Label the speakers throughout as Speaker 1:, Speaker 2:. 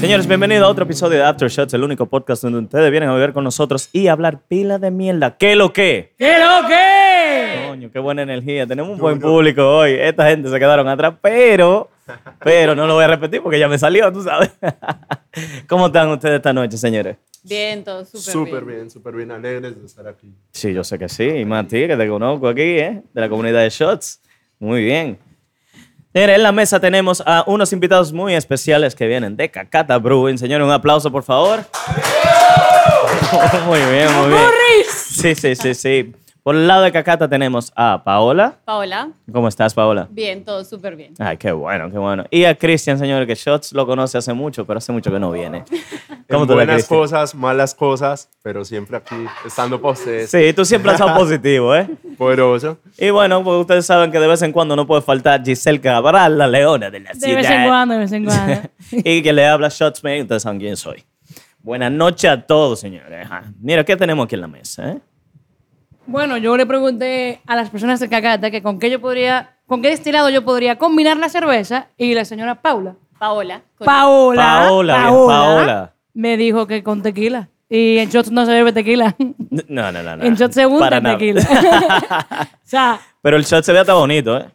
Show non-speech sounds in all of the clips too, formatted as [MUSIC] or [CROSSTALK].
Speaker 1: Señores, bienvenidos a otro episodio de After Shots, el único podcast donde ustedes vienen a beber con nosotros y hablar pila de mierda. ¿Qué lo que?
Speaker 2: ¿Qué lo que?
Speaker 1: Coño, qué buena energía. Tenemos un buen público hoy. Esta gente se quedaron atrás, pero, pero no lo voy a repetir porque ya me salió, tú sabes. [LAUGHS] ¿Cómo están ustedes esta noche, señores?
Speaker 3: Bien, todo súper
Speaker 4: Súper
Speaker 3: bien.
Speaker 4: bien, súper bien, alegres de estar aquí.
Speaker 1: Sí, yo sé que sí. Y más a ti, que te conozco aquí, ¿eh? De la comunidad de Shots. Muy bien. En la mesa tenemos a unos invitados muy especiales que vienen de Cacata Brewing. Señores, un aplauso, por favor. [LAUGHS] muy bien, muy bien. Sí, sí, sí, sí. Por el lado de Cacata tenemos a Paola.
Speaker 3: Paola,
Speaker 1: ¿Cómo estás, Paola?
Speaker 3: bien, todo súper bien.
Speaker 1: Ay, qué bueno, qué bueno. Y a Cristian, señor, que Shots lo conoce hace mucho, pero hace mucho que no viene. [LAUGHS] ¿Cómo
Speaker 4: En
Speaker 1: tú
Speaker 4: buenas cosas, malas cosas, pero siempre aquí, estando ustedes.
Speaker 1: Sí, tú siempre has estado positivo, ¿eh? [LAUGHS]
Speaker 4: Poderoso.
Speaker 1: Y bueno, pues ustedes saben que de vez en cuando no puede faltar Giselle Cabral, la leona de la
Speaker 2: De
Speaker 1: ciudad.
Speaker 2: vez en cuando, de vez en cuando. [LAUGHS]
Speaker 1: y que le habla Shots Me, ustedes saben quién soy. Buenas noches a todos, señores. Mira, ¿qué tenemos aquí en la mesa? eh?
Speaker 2: Bueno, yo le pregunté a las personas de Cacata que con qué yo podría, con qué destilado yo podría combinar la cerveza y la señora Paula.
Speaker 3: Paola. con-
Speaker 2: Paola.
Speaker 1: Paola, bien, Paola.
Speaker 2: Me dijo que con tequila. Y en shots no se bebe tequila.
Speaker 1: No, no, no. no.
Speaker 2: en shots se
Speaker 1: Para
Speaker 2: unta
Speaker 1: nada.
Speaker 2: tequila. [LAUGHS] o sea,
Speaker 1: Pero el shot se ve hasta bonito, ¿eh?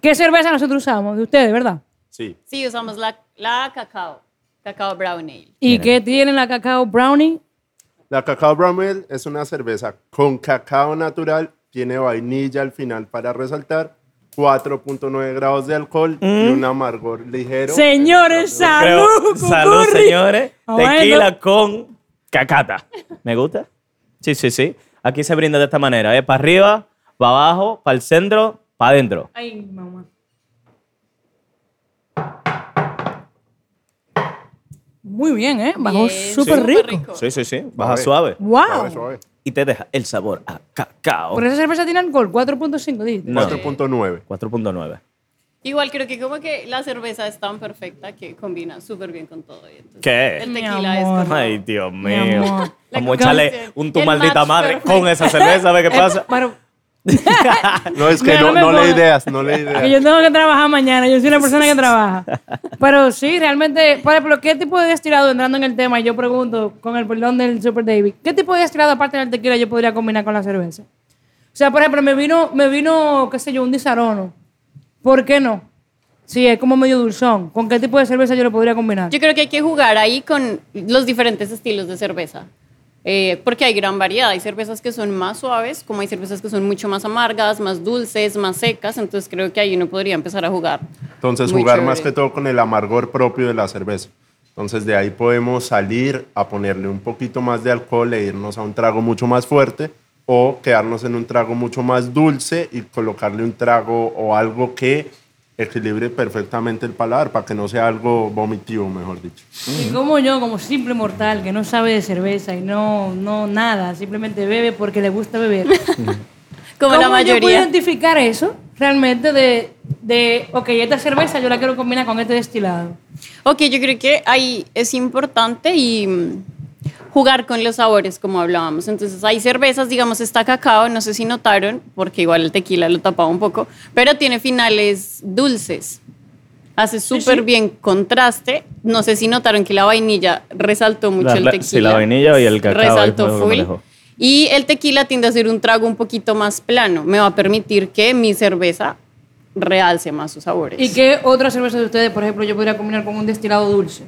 Speaker 2: ¿qué cerveza nosotros usamos? De ustedes, ¿verdad?
Speaker 4: Sí.
Speaker 3: Sí, usamos la, la cacao. Cacao brown ale.
Speaker 2: ¿Y qué tiene la cacao brownie?
Speaker 4: La Cacao Brown Ale es una cerveza con cacao natural, tiene vainilla al final para resaltar, 4.9 grados de alcohol y un amargor ligero.
Speaker 2: Señores,
Speaker 1: Creo-
Speaker 2: salud.
Speaker 1: salud, señores.
Speaker 2: Ah, bueno.
Speaker 1: Tequila con cacata. ¿Me gusta? Sí, sí, sí. Aquí se brinda de esta manera, ¿eh? Para arriba, para abajo, para el centro, para adentro.
Speaker 2: Ay, mamá. Muy bien, ¿eh? Bajó súper rico.
Speaker 3: rico.
Speaker 1: Sí, sí, sí. Baja suave.
Speaker 2: ¡Wow!
Speaker 4: Suave, suave.
Speaker 1: Y te deja el sabor a cacao.
Speaker 2: Por esa cerveza tiene alcohol, 4.5, dijiste.
Speaker 1: No.
Speaker 4: 4.9.
Speaker 1: 4.9.
Speaker 3: Igual creo que como que la cerveza es tan perfecta que combina súper bien con todo. y entonces
Speaker 1: ¿Qué?
Speaker 3: El tequila es como...
Speaker 1: Ay, Dios
Speaker 2: Mi
Speaker 1: mío.
Speaker 2: amor.
Speaker 1: Vamos a echarle un tu
Speaker 3: El
Speaker 1: maldita madre
Speaker 3: perfecto.
Speaker 1: con esa cerveza, a ver qué pasa.
Speaker 2: Pero
Speaker 4: No, es que no,
Speaker 2: no
Speaker 4: le ideas, no le
Speaker 2: que
Speaker 4: ideas.
Speaker 2: yo tengo que trabajar mañana, yo soy una persona que trabaja. Pero sí, realmente, por ejemplo, ¿qué tipo de destilado, entrando en el tema, y yo pregunto, con el perdón del Super David, ¿qué tipo de destilado aparte del tequila yo podría combinar con la cerveza? O sea, por ejemplo, me vino, me vino, qué sé yo, un disarono. ¿Por qué no? Sí, es como medio dulzón. ¿Con qué tipo de cerveza yo lo podría combinar?
Speaker 3: Yo creo que hay que jugar ahí con los diferentes estilos de cerveza. Eh, porque hay gran variedad. Hay cervezas que son más suaves, como hay cervezas que son mucho más amargas, más dulces, más secas. Entonces creo que ahí uno podría empezar a jugar.
Speaker 4: Entonces,
Speaker 3: Muy
Speaker 4: jugar
Speaker 3: chévere.
Speaker 4: más que todo con el amargor propio de la cerveza. Entonces, de ahí podemos salir a ponerle un poquito más de alcohol e irnos a un trago mucho más fuerte o quedarnos en un trago mucho más dulce y colocarle un trago o algo que equilibre perfectamente el paladar para que no sea algo vomitivo, mejor dicho.
Speaker 2: Y como yo, como simple mortal, que no sabe de cerveza y no, no nada, simplemente bebe porque le gusta beber. [LAUGHS]
Speaker 3: Como la
Speaker 2: ¿Cómo yo puedo
Speaker 3: mayoría.
Speaker 2: identificar eso realmente de, de, ok, esta cerveza yo la quiero combinar con este destilado?
Speaker 3: Ok, yo creo que ahí es importante y mm, jugar con los sabores, como hablábamos. Entonces, hay cervezas, digamos, está cacao, no sé si notaron, porque igual el tequila lo tapaba un poco, pero tiene finales dulces. Hace súper
Speaker 2: sí.
Speaker 3: bien contraste. No sé si notaron que la vainilla resaltó mucho
Speaker 1: La-
Speaker 3: el
Speaker 1: la-
Speaker 3: tequila.
Speaker 1: sí, la vainilla y el cacao
Speaker 3: Resaltó full. Y el tequila tiende a ser un trago un poquito más plano. Me va a permitir que mi cerveza realce más sus sabores.
Speaker 2: ¿Y qué otra cerveza de ustedes, por ejemplo, yo podría combinar con un destilado dulce?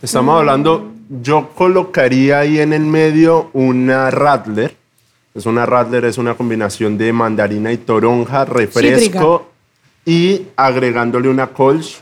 Speaker 4: Estamos hablando, yo colocaría ahí en el medio una Radler. Es una Radler, es una combinación de mandarina y toronja, refresco y agregándole una Kolsch,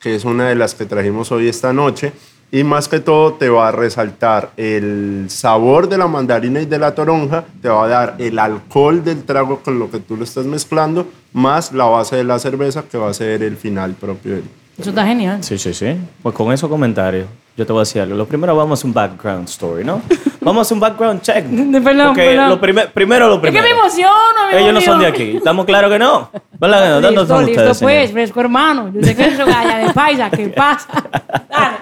Speaker 4: que es una de las que trajimos hoy esta noche. Y más que todo te va a resaltar el sabor de la mandarina y de la toronja, te va a dar el alcohol del trago con lo que tú lo estás mezclando, más la base de la cerveza que va a ser el final propio del,
Speaker 2: Eso está genial.
Speaker 1: Sí, sí, sí. Pues con esos comentarios, yo te voy a decir algo. Lo primero vamos a hacer un background story, ¿no? [LAUGHS] vamos a hacer un background check.
Speaker 2: De- perdón,
Speaker 1: Porque
Speaker 2: perdón.
Speaker 1: Lo primer- primero lo
Speaker 2: Es que
Speaker 1: primero.
Speaker 2: me emociono, me
Speaker 1: Ellos no son de aquí. ¿Estamos claros que no? ¿Verdad? ¿Dónde
Speaker 2: Listo,
Speaker 1: son
Speaker 2: listo,
Speaker 1: ustedes,
Speaker 2: pues,
Speaker 1: señores?
Speaker 2: fresco hermano. Yo sé que eso galla de paisa, ¿qué [LAUGHS] pasa? Dale.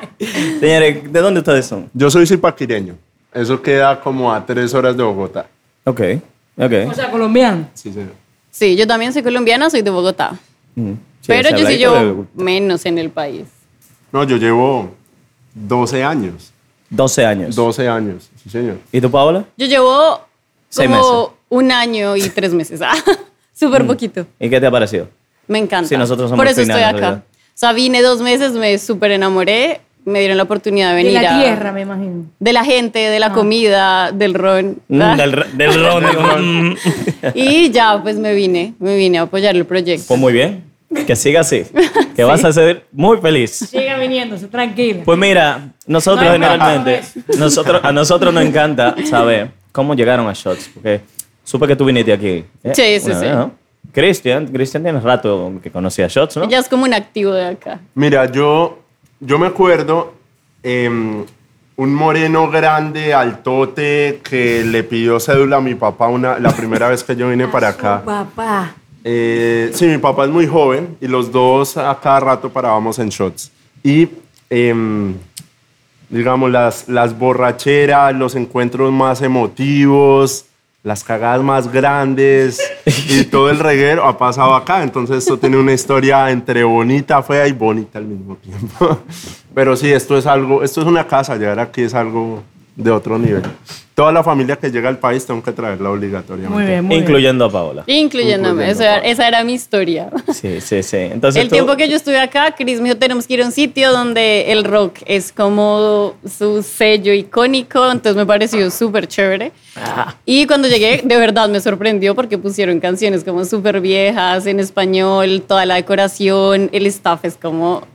Speaker 1: Señores, ¿de dónde ustedes son?
Speaker 4: Yo soy zipaquireño. Eso queda como a tres horas de Bogotá.
Speaker 1: Ok, ok.
Speaker 2: O sea, colombiano.
Speaker 4: Sí, señor.
Speaker 3: Sí, yo también soy colombiana, soy de Bogotá.
Speaker 1: Mm. Sí,
Speaker 3: pero yo sí llevo menos en el país.
Speaker 4: No, yo llevo 12 años.
Speaker 1: 12 años.
Speaker 4: 12 años, sí, señor.
Speaker 1: ¿Y tú, Paola?
Speaker 3: Yo llevo
Speaker 1: Seis
Speaker 3: como
Speaker 1: meses.
Speaker 3: un año y tres meses. Ah, [LAUGHS] Súper poquito.
Speaker 1: ¿Y qué te ha parecido?
Speaker 3: Me encanta.
Speaker 1: Sí, nosotros somos
Speaker 3: Por eso estoy acá.
Speaker 1: ¿verdad?
Speaker 3: O sea, vine dos meses, me súper enamoré, me dieron la oportunidad de
Speaker 2: De
Speaker 3: venir
Speaker 2: la
Speaker 3: a-
Speaker 2: tierra, me imagino.
Speaker 3: de la gente, de la comida, del ron.
Speaker 1: Mm, del, del ron. [LAUGHS] mm.
Speaker 3: Y ya, pues me vine, me vine a apoyar el proyecto.
Speaker 1: Pues muy bien. Que siga así. [LAUGHS] Que vas a ser muy feliz.
Speaker 2: Siga viniéndose, tranquila.
Speaker 1: Pues mira, nosotros
Speaker 2: No
Speaker 1: generalmente, [LAUGHS] nosotros, a nosotros nos encanta saber cómo llegaron a Shots, porque supe que tú viniste aquí. ¿eh?
Speaker 3: Sí, sí,
Speaker 1: Una
Speaker 3: sí.
Speaker 1: vez, ¿no? Cristian, Cristian tiene rato que conocía Shots, ¿no?
Speaker 3: Ya es como un activo de acá.
Speaker 4: Mira, yo, yo me acuerdo em, un moreno grande, altote, que le pidió cédula a mi papá una, la primera vez que yo vine para acá.
Speaker 2: Papá.
Speaker 4: Eh, sí, mi papá es muy joven y los dos a cada rato parábamos en shots. Y, em, digamos, las, las borracheras, los encuentros más emotivos, las cagadas más grandes y [LAUGHS] todo el reguero ha pasado acá. Entonces esto tiene una historia entre bonita, fea y bonita al mismo tiempo. [LAUGHS] Pero sí, esto es algo, esto es una casa, llegar aquí es algo de otro nivel. Toda la familia que llega al país tengo que traerla obligatoriamente.
Speaker 2: Muy bien, muy bien.
Speaker 1: Incluyendo a Paola.
Speaker 3: Incluyéndome,
Speaker 4: Incluyendo,
Speaker 3: esa, era-
Speaker 4: Pablo.
Speaker 3: esa era mi historia.
Speaker 1: Sí, sí, sí. Entonces
Speaker 3: el
Speaker 1: tú-
Speaker 3: tiempo que yo estuve acá, Chris me dijo, tenemos que ir a un sitio donde el rock es como su sello icónico, entonces me pareció súper chévere. Y cuando llegué, de verdad me sorprendió porque pusieron canciones como súper viejas, en español, toda la decoración, el staff es como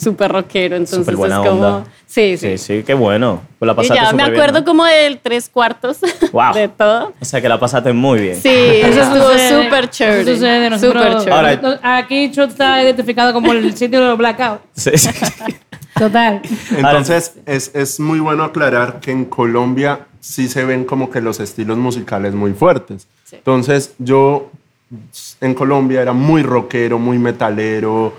Speaker 3: súper rockero, entonces
Speaker 1: Súper buena
Speaker 3: es como...
Speaker 1: onda.
Speaker 3: Sí, sí.
Speaker 1: Sí, sí, qué bueno. Pues la
Speaker 3: Y
Speaker 1: pasaste
Speaker 3: ya, me
Speaker 1: súper bien,
Speaker 3: acuerdo
Speaker 1: ¿no?
Speaker 3: como del tres cuartos [LAUGHS]
Speaker 1: Wow.
Speaker 3: de todo.
Speaker 1: O sea que la pasaste muy bien.
Speaker 3: Sí, [LAUGHS] estuvo
Speaker 2: sucede,
Speaker 3: súper chévere.
Speaker 2: Eso sucede. Nosotros,
Speaker 3: Súper chévere.
Speaker 1: Ahora-
Speaker 2: nosotros- aquí Shot está identificado como el sitio de los blackout.
Speaker 1: Sí, sí.
Speaker 2: Total.
Speaker 4: Entonces, es, es muy bueno aclarar que en Colombia sí se ven como que los estilos musicales muy fuertes.
Speaker 3: Sí.
Speaker 4: Entonces, yo en Colombia era muy rockero, muy metalero.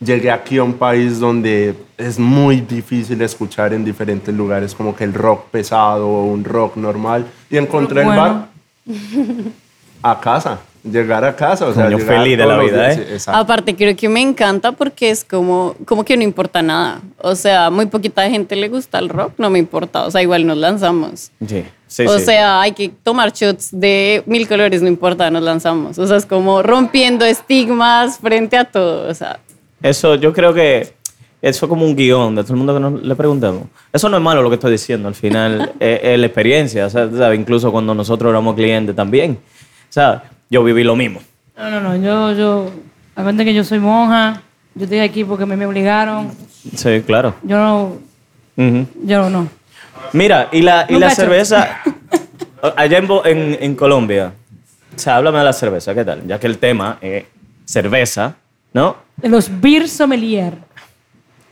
Speaker 4: Llegué aquí a un país donde es muy difícil escuchar en diferentes lugares como que el rock pesado o un rock normal. Y encontré
Speaker 2: Rock
Speaker 4: el
Speaker 2: bueno.
Speaker 4: bar a casa, llegar a casa. O sea, llegar
Speaker 1: feliz de la vida,
Speaker 4: días,
Speaker 1: ¿eh?
Speaker 4: sí, exacto.
Speaker 3: Aparte, creo que me encanta porque es como, como que no importa nada. O sea, muy poquita gente le gusta el rock, no me importa. O sea, igual nos lanzamos.
Speaker 1: Sí, sí,
Speaker 3: o
Speaker 1: sí.
Speaker 3: sea, hay que tomar shots de mil colores, no importa, nos lanzamos. O sea, es como rompiendo estigmas frente a todo. O sea,
Speaker 1: Eso yo creo que eso como un guion de todo el mundo que nos le preguntamos. Eso no es malo lo que estoy diciendo, al final es, [LAUGHS] es la experiencia, o sea, ¿sabes? incluso cuando nosotros éramos clientes también. O sea, yo viví lo mismo.
Speaker 2: No, no, no. Yo, yo. Acuérdate que yo soy monja. Yo estoy aquí porque me, me obligaron.
Speaker 1: Sí, claro.
Speaker 2: Yo no. Yo no.
Speaker 1: Mira, y la, y la cerveza, [LAUGHS] allá en, Bo- en, en Colombia, o sea, háblame de la cerveza, ¿qué tal? Ya que el tema es cerveza, ¿no?
Speaker 2: De los beer sommelier.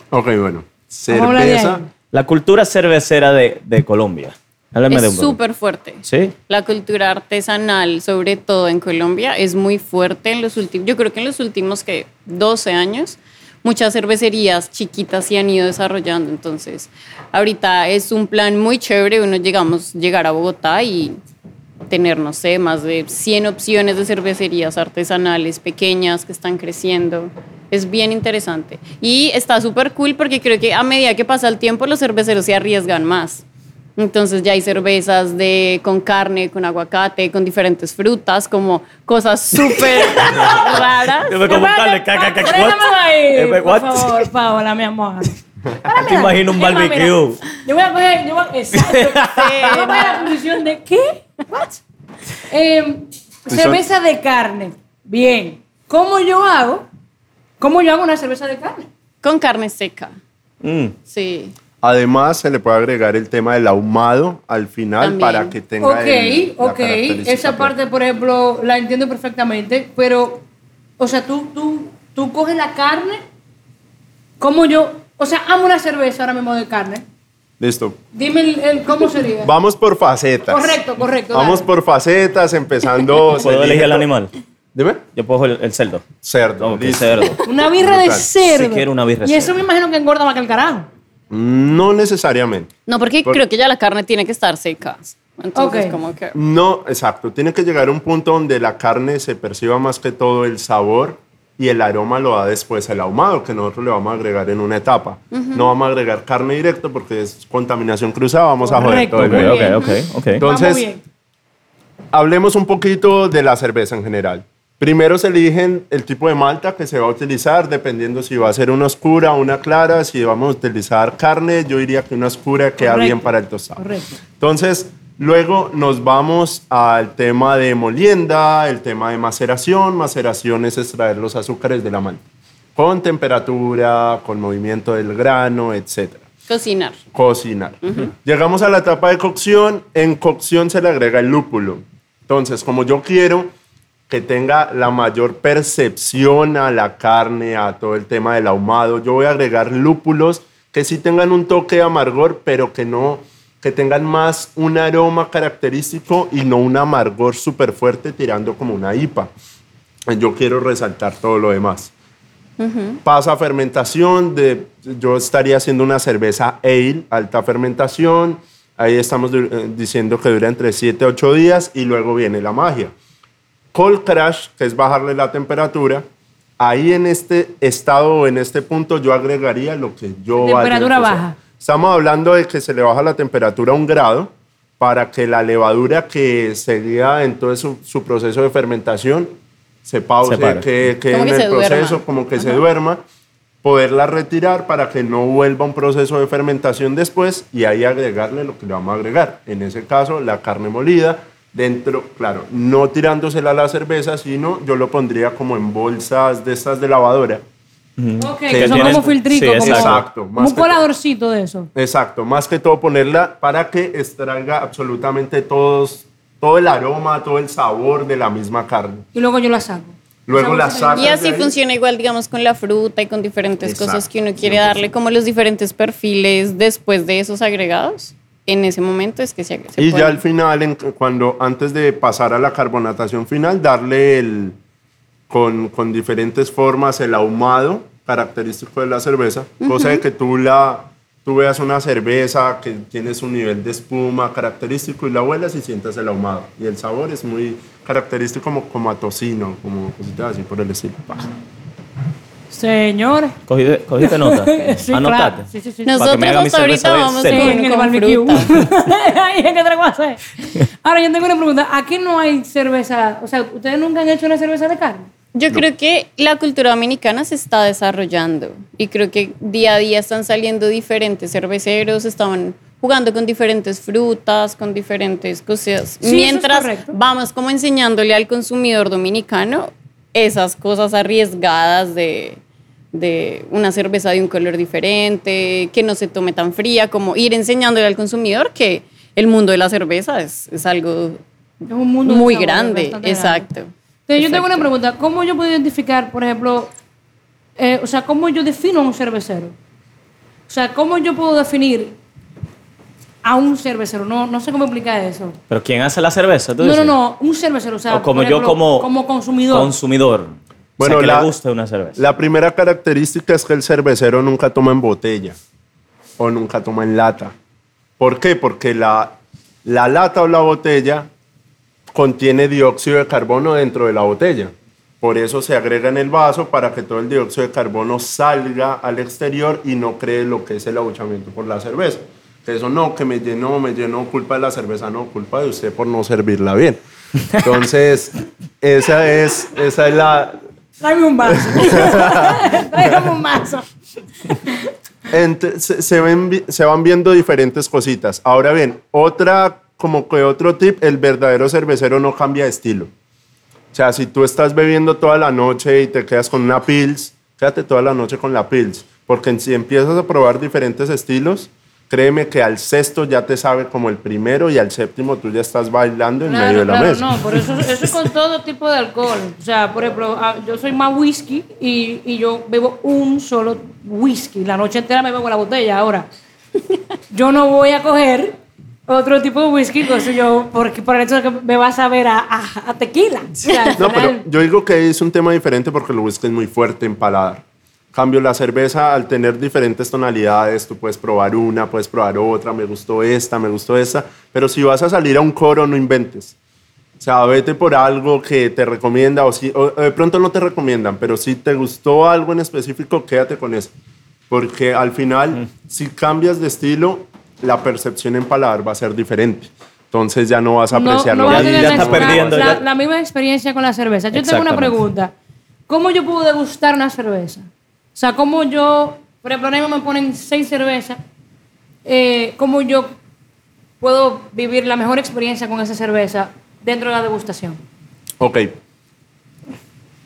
Speaker 4: Ok, bueno.
Speaker 2: De
Speaker 4: Cerveza.
Speaker 1: La cultura cervecera de, de Colombia. Háblame de
Speaker 3: es
Speaker 1: un poco.
Speaker 3: súper fuerte.
Speaker 1: ¿Sí?
Speaker 3: La cultura artesanal, sobre todo en Colombia, es muy fuerte en los últimos, yo creo que en los últimos que 12 años, muchas cervecerías chiquitas se han ido desarrollando. Entonces, ahorita es un plan muy chévere, uno llegamos, llegar a Bogotá y tener, no sé, más de 100 opciones de cervecerías artesanales pequeñas que están creciendo. Es bien interesante. Y está súper cool porque creo que a medida que pasa el tiempo los cerveceros se arriesgan más. Entonces ya hay cervezas de, con carne, con aguacate, con diferentes frutas, como cosas súper [LAUGHS] raras.
Speaker 1: Yo me como what?
Speaker 2: ahí,
Speaker 1: Eh,
Speaker 2: por favor, [LAUGHS] Paola, mi amor. [LAUGHS]
Speaker 1: Te imagino un barbecue.
Speaker 2: Yo voy a coger, yo voy a, exacto. Yo [LAUGHS] voy a poner la posición de ¿qué? What? Eh, cerveza de carne. Bien. ¿Cómo yo hago? ¿Cómo yo hago una cerveza de carne?
Speaker 3: Con carne seca.
Speaker 1: Mm.
Speaker 3: Sí.
Speaker 4: Además, se le puede agregar el tema del ahumado al final
Speaker 3: También.
Speaker 4: para que tenga
Speaker 2: Ok,
Speaker 4: el- la
Speaker 2: ok. Esa parte, por ejemplo, la entiendo perfectamente, pero, o sea, tú, tú, tú coges la carne, como yo, o sea, amo una cerveza ahora mismo de carne.
Speaker 4: Listo.
Speaker 2: Dime el, el- cómo sería.
Speaker 4: Vamos por facetas.
Speaker 2: Correcto, correcto.
Speaker 4: Vamos
Speaker 2: dale.
Speaker 4: por facetas, empezando. [LAUGHS]
Speaker 1: ¿Puedo elegir el
Speaker 4: to-
Speaker 1: animal?
Speaker 4: Dime.
Speaker 1: Yo puedo el, el cerdo.
Speaker 4: Cerdo.
Speaker 1: Ok,
Speaker 4: listo.
Speaker 1: cerdo.
Speaker 2: Una birra de cerdo.
Speaker 1: Si quiero una birra de
Speaker 2: Y eso
Speaker 1: cerdo.
Speaker 2: me imagino que engorda más que el carajo.
Speaker 4: No necesariamente.
Speaker 3: No, porque
Speaker 4: Por-
Speaker 3: creo que ya la carne tiene que estar seca. Entonces,
Speaker 2: Ok.
Speaker 3: como que...
Speaker 4: No, exacto. Tiene que llegar a un punto donde la carne se perciba más que todo el sabor y el aroma lo da después el ahumado, que nosotros le vamos a agregar en una etapa. No vamos a agregar carne directo porque es contaminación cruzada, vamos a joder
Speaker 2: Correcto,
Speaker 4: todo el
Speaker 2: muy
Speaker 1: Ok,
Speaker 4: video.
Speaker 1: ok,
Speaker 2: bien.
Speaker 1: ok, ok.
Speaker 4: Entonces, hablemos un poquito de la cerveza en general. Primero se eligen el tipo de malta que se va a utilizar, dependiendo si va a ser una oscura una clara. Si vamos a utilizar carne, yo diría que una oscura queda
Speaker 2: Correcto.
Speaker 4: bien para el tostado.
Speaker 2: Correcto.
Speaker 4: Entonces, luego nos vamos al tema de molienda, el tema de maceración. Maceración es extraer los azúcares de la malta con temperatura, con movimiento del grano, etcétera
Speaker 3: Cocinar.
Speaker 4: cocinar. Llegamos a la etapa de cocción. En cocción se le agrega el lúpulo. Entonces, como yo quiero que tenga la mayor percepción a la carne, a todo el tema del ahumado, yo voy a agregar lúpulos que sí tengan un toque de amargor, pero que no que tengan más un aroma característico y no un amargor súper fuerte tirando como una IPA. Yo quiero resaltar todo lo demás pasa a fermentación, de, yo estaría haciendo una cerveza ale, alta fermentación, ahí estamos eh, diciendo que dura entre 7 a 8 días y luego viene la magia. Cold crash, que es bajarle la temperatura, ahí en este estado o en este punto yo agregaría lo que yo...
Speaker 2: Temperatura baja.
Speaker 4: Estamos hablando de que se le baja la temperatura a un grado para que la levadura que seguía en todo su, su proceso de fermentación se pause,
Speaker 1: Se
Speaker 4: que, en
Speaker 3: que
Speaker 4: el
Speaker 3: duerma.
Speaker 4: proceso como que se duerma, poderla retirar para que no vuelva un proceso de fermentación después y ahí agregarle lo que le vamos a agregar. En ese caso, la carne molida, dentro, claro, no tirándosela a la cerveza, sino yo lo pondría como en bolsas de estas de lavadora.
Speaker 2: Ok,
Speaker 4: Que
Speaker 2: que son
Speaker 1: tienes-
Speaker 2: como filtrico,
Speaker 1: sí,
Speaker 2: como,
Speaker 4: exacto,
Speaker 2: como un coladorcito de eso.
Speaker 4: Exacto, más que todo ponerla para que extraiga absolutamente todos, todo el aroma, todo el sabor de la misma carne.
Speaker 2: Y luego yo la saco.
Speaker 4: Luego la sacas
Speaker 3: Y así funciona igual, digamos, con la fruta y con diferentes
Speaker 4: Exacto,
Speaker 3: cosas que uno quiere
Speaker 4: 100%.
Speaker 3: darle, como los diferentes perfiles después de esos agregados. En ese momento es que se, se
Speaker 4: Y
Speaker 3: pone.
Speaker 4: ya al final, en- cuando antes de pasar a la carbonatación final, darle el, con, con diferentes formas el ahumado característico de la cerveza, cosa de que tú, la, tú veas una cerveza que tiene su nivel de espuma característico y la huelas y sientas el ahumado. Y el sabor es muy característico como, como a tocino, como cositas así por el estilo.
Speaker 2: Señores.
Speaker 1: ¿Cogiste, cogiste nota? [LAUGHS]
Speaker 2: Sí,
Speaker 1: Anotate.
Speaker 2: claro. Sí, sí, sí.
Speaker 3: Nosotros
Speaker 1: que
Speaker 3: hasta ahorita vamos.
Speaker 2: Sí,
Speaker 3: con,
Speaker 2: en el barbecue.
Speaker 3: fruta. [LAUGHS]
Speaker 2: Ay, ¿qué otra cosa es? Ahora, yo tengo una pregunta. ¿Aquí no hay cerveza? O sea, ¿ustedes nunca han hecho una cerveza de carne?
Speaker 3: Yo creo que la cultura dominicana se está desarrollando y creo que día a día están saliendo diferentes cerveceros, estaban jugando con diferentes frutas, con diferentes cosas,
Speaker 2: Sí, eso es
Speaker 3: mientras
Speaker 2: correcto.
Speaker 3: vamos como enseñándole al consumidor dominicano esas cosas arriesgadas de, de una cerveza de un color diferente, que no se tome tan fría, como ir enseñándole al consumidor que el mundo de la cerveza es, es algo
Speaker 2: Es un mundo
Speaker 3: muy grande, exacto.
Speaker 2: grande. Entonces, yo tengo una pregunta. ¿Cómo yo puedo identificar, por ejemplo, eh, o sea, cómo yo defino a un cervecero? O sea, ¿cómo yo puedo definir a un cervecero? No, no sé cómo explicar eso.
Speaker 1: ¿Pero quién hace la cerveza? ¿Tú
Speaker 2: No, no,
Speaker 1: dices?
Speaker 2: no, un cervecero, o sea,
Speaker 1: O como yo
Speaker 2: ejemplo,
Speaker 1: como,
Speaker 2: como consumidor.
Speaker 1: consumidor.
Speaker 4: Bueno,
Speaker 1: o sea, que
Speaker 4: la-
Speaker 1: le gusta una cerveza.
Speaker 4: La primera característica es que el cervecero nunca toma en botella o nunca toma en lata. ¿Por qué? Porque la, la lata o la botella contiene dióxido de carbono dentro de la botella. Por eso se agrega en el vaso para que todo el dióxido de carbono salga al exterior y no cree lo que es el abuchamiento por la cerveza. Que eso no, que me llenó, me llenó, culpa de la cerveza, no, culpa de usted por no servirla bien. [LAUGHS] Entonces, esa es, esa es la,
Speaker 2: Tráeme un vaso. [LAUGHS] Tráigame un vaso.
Speaker 4: Ent- se, se ven vi- se van viendo diferentes cositas. Ahora bien, otra, como que otro tip, el verdadero cervecero no cambia de estilo. O sea, si tú estás bebiendo toda la noche y te quedas con una Pils, quédate toda la noche con la Pils. Porque si empiezas a probar diferentes estilos, créeme que al sexto ya te sabe como el primero y al séptimo tú ya estás bailando en medio de la
Speaker 2: claro,
Speaker 4: mesa.
Speaker 2: no, por eso, eso es con [LAUGHS] todo tipo de alcohol. O sea, por ejemplo, ah, yo soy más whisky y, y yo bebo un solo whisky. La noche entera me bebo la botella. Ahora, yo no voy a coger otro tipo de whisky, cosa yo, porque por el hecho de que me vas a ver a, a- a tequila. O sea,
Speaker 4: No, pero yo digo que es un tema diferente porque el whisky es muy fuerte en paladar. Cambio la cerveza, al tener diferentes tonalidades, tú puedes probar una, puedes probar otra, me gustó esta, me gustó esta, pero si vas a salir a un coro, no inventes. O sea, vete por algo que te recomienda o, si, o de pronto no te recomiendan, pero si te gustó algo en específico, quédate con eso. Porque al final, si cambias de estilo, la percepción en paladar va a ser diferente. Entonces ya no vas a
Speaker 2: No-
Speaker 4: apreciar
Speaker 2: no a
Speaker 1: Ya-
Speaker 2: tener
Speaker 1: ya
Speaker 2: la,
Speaker 1: está
Speaker 2: la-
Speaker 1: perdiendo,
Speaker 2: La,
Speaker 1: ya.
Speaker 2: la misma experiencia con la cerveza. Yo tengo una pregunta. ¿Cómo yo puedo degustar una cerveza? O sea, ¿cómo yo, por ejemplo, ahora mismo me ponen seis cervezas, eh, ¿cómo yo puedo vivir la mejor experiencia con esa cerveza dentro de la degustación?
Speaker 4: Ok.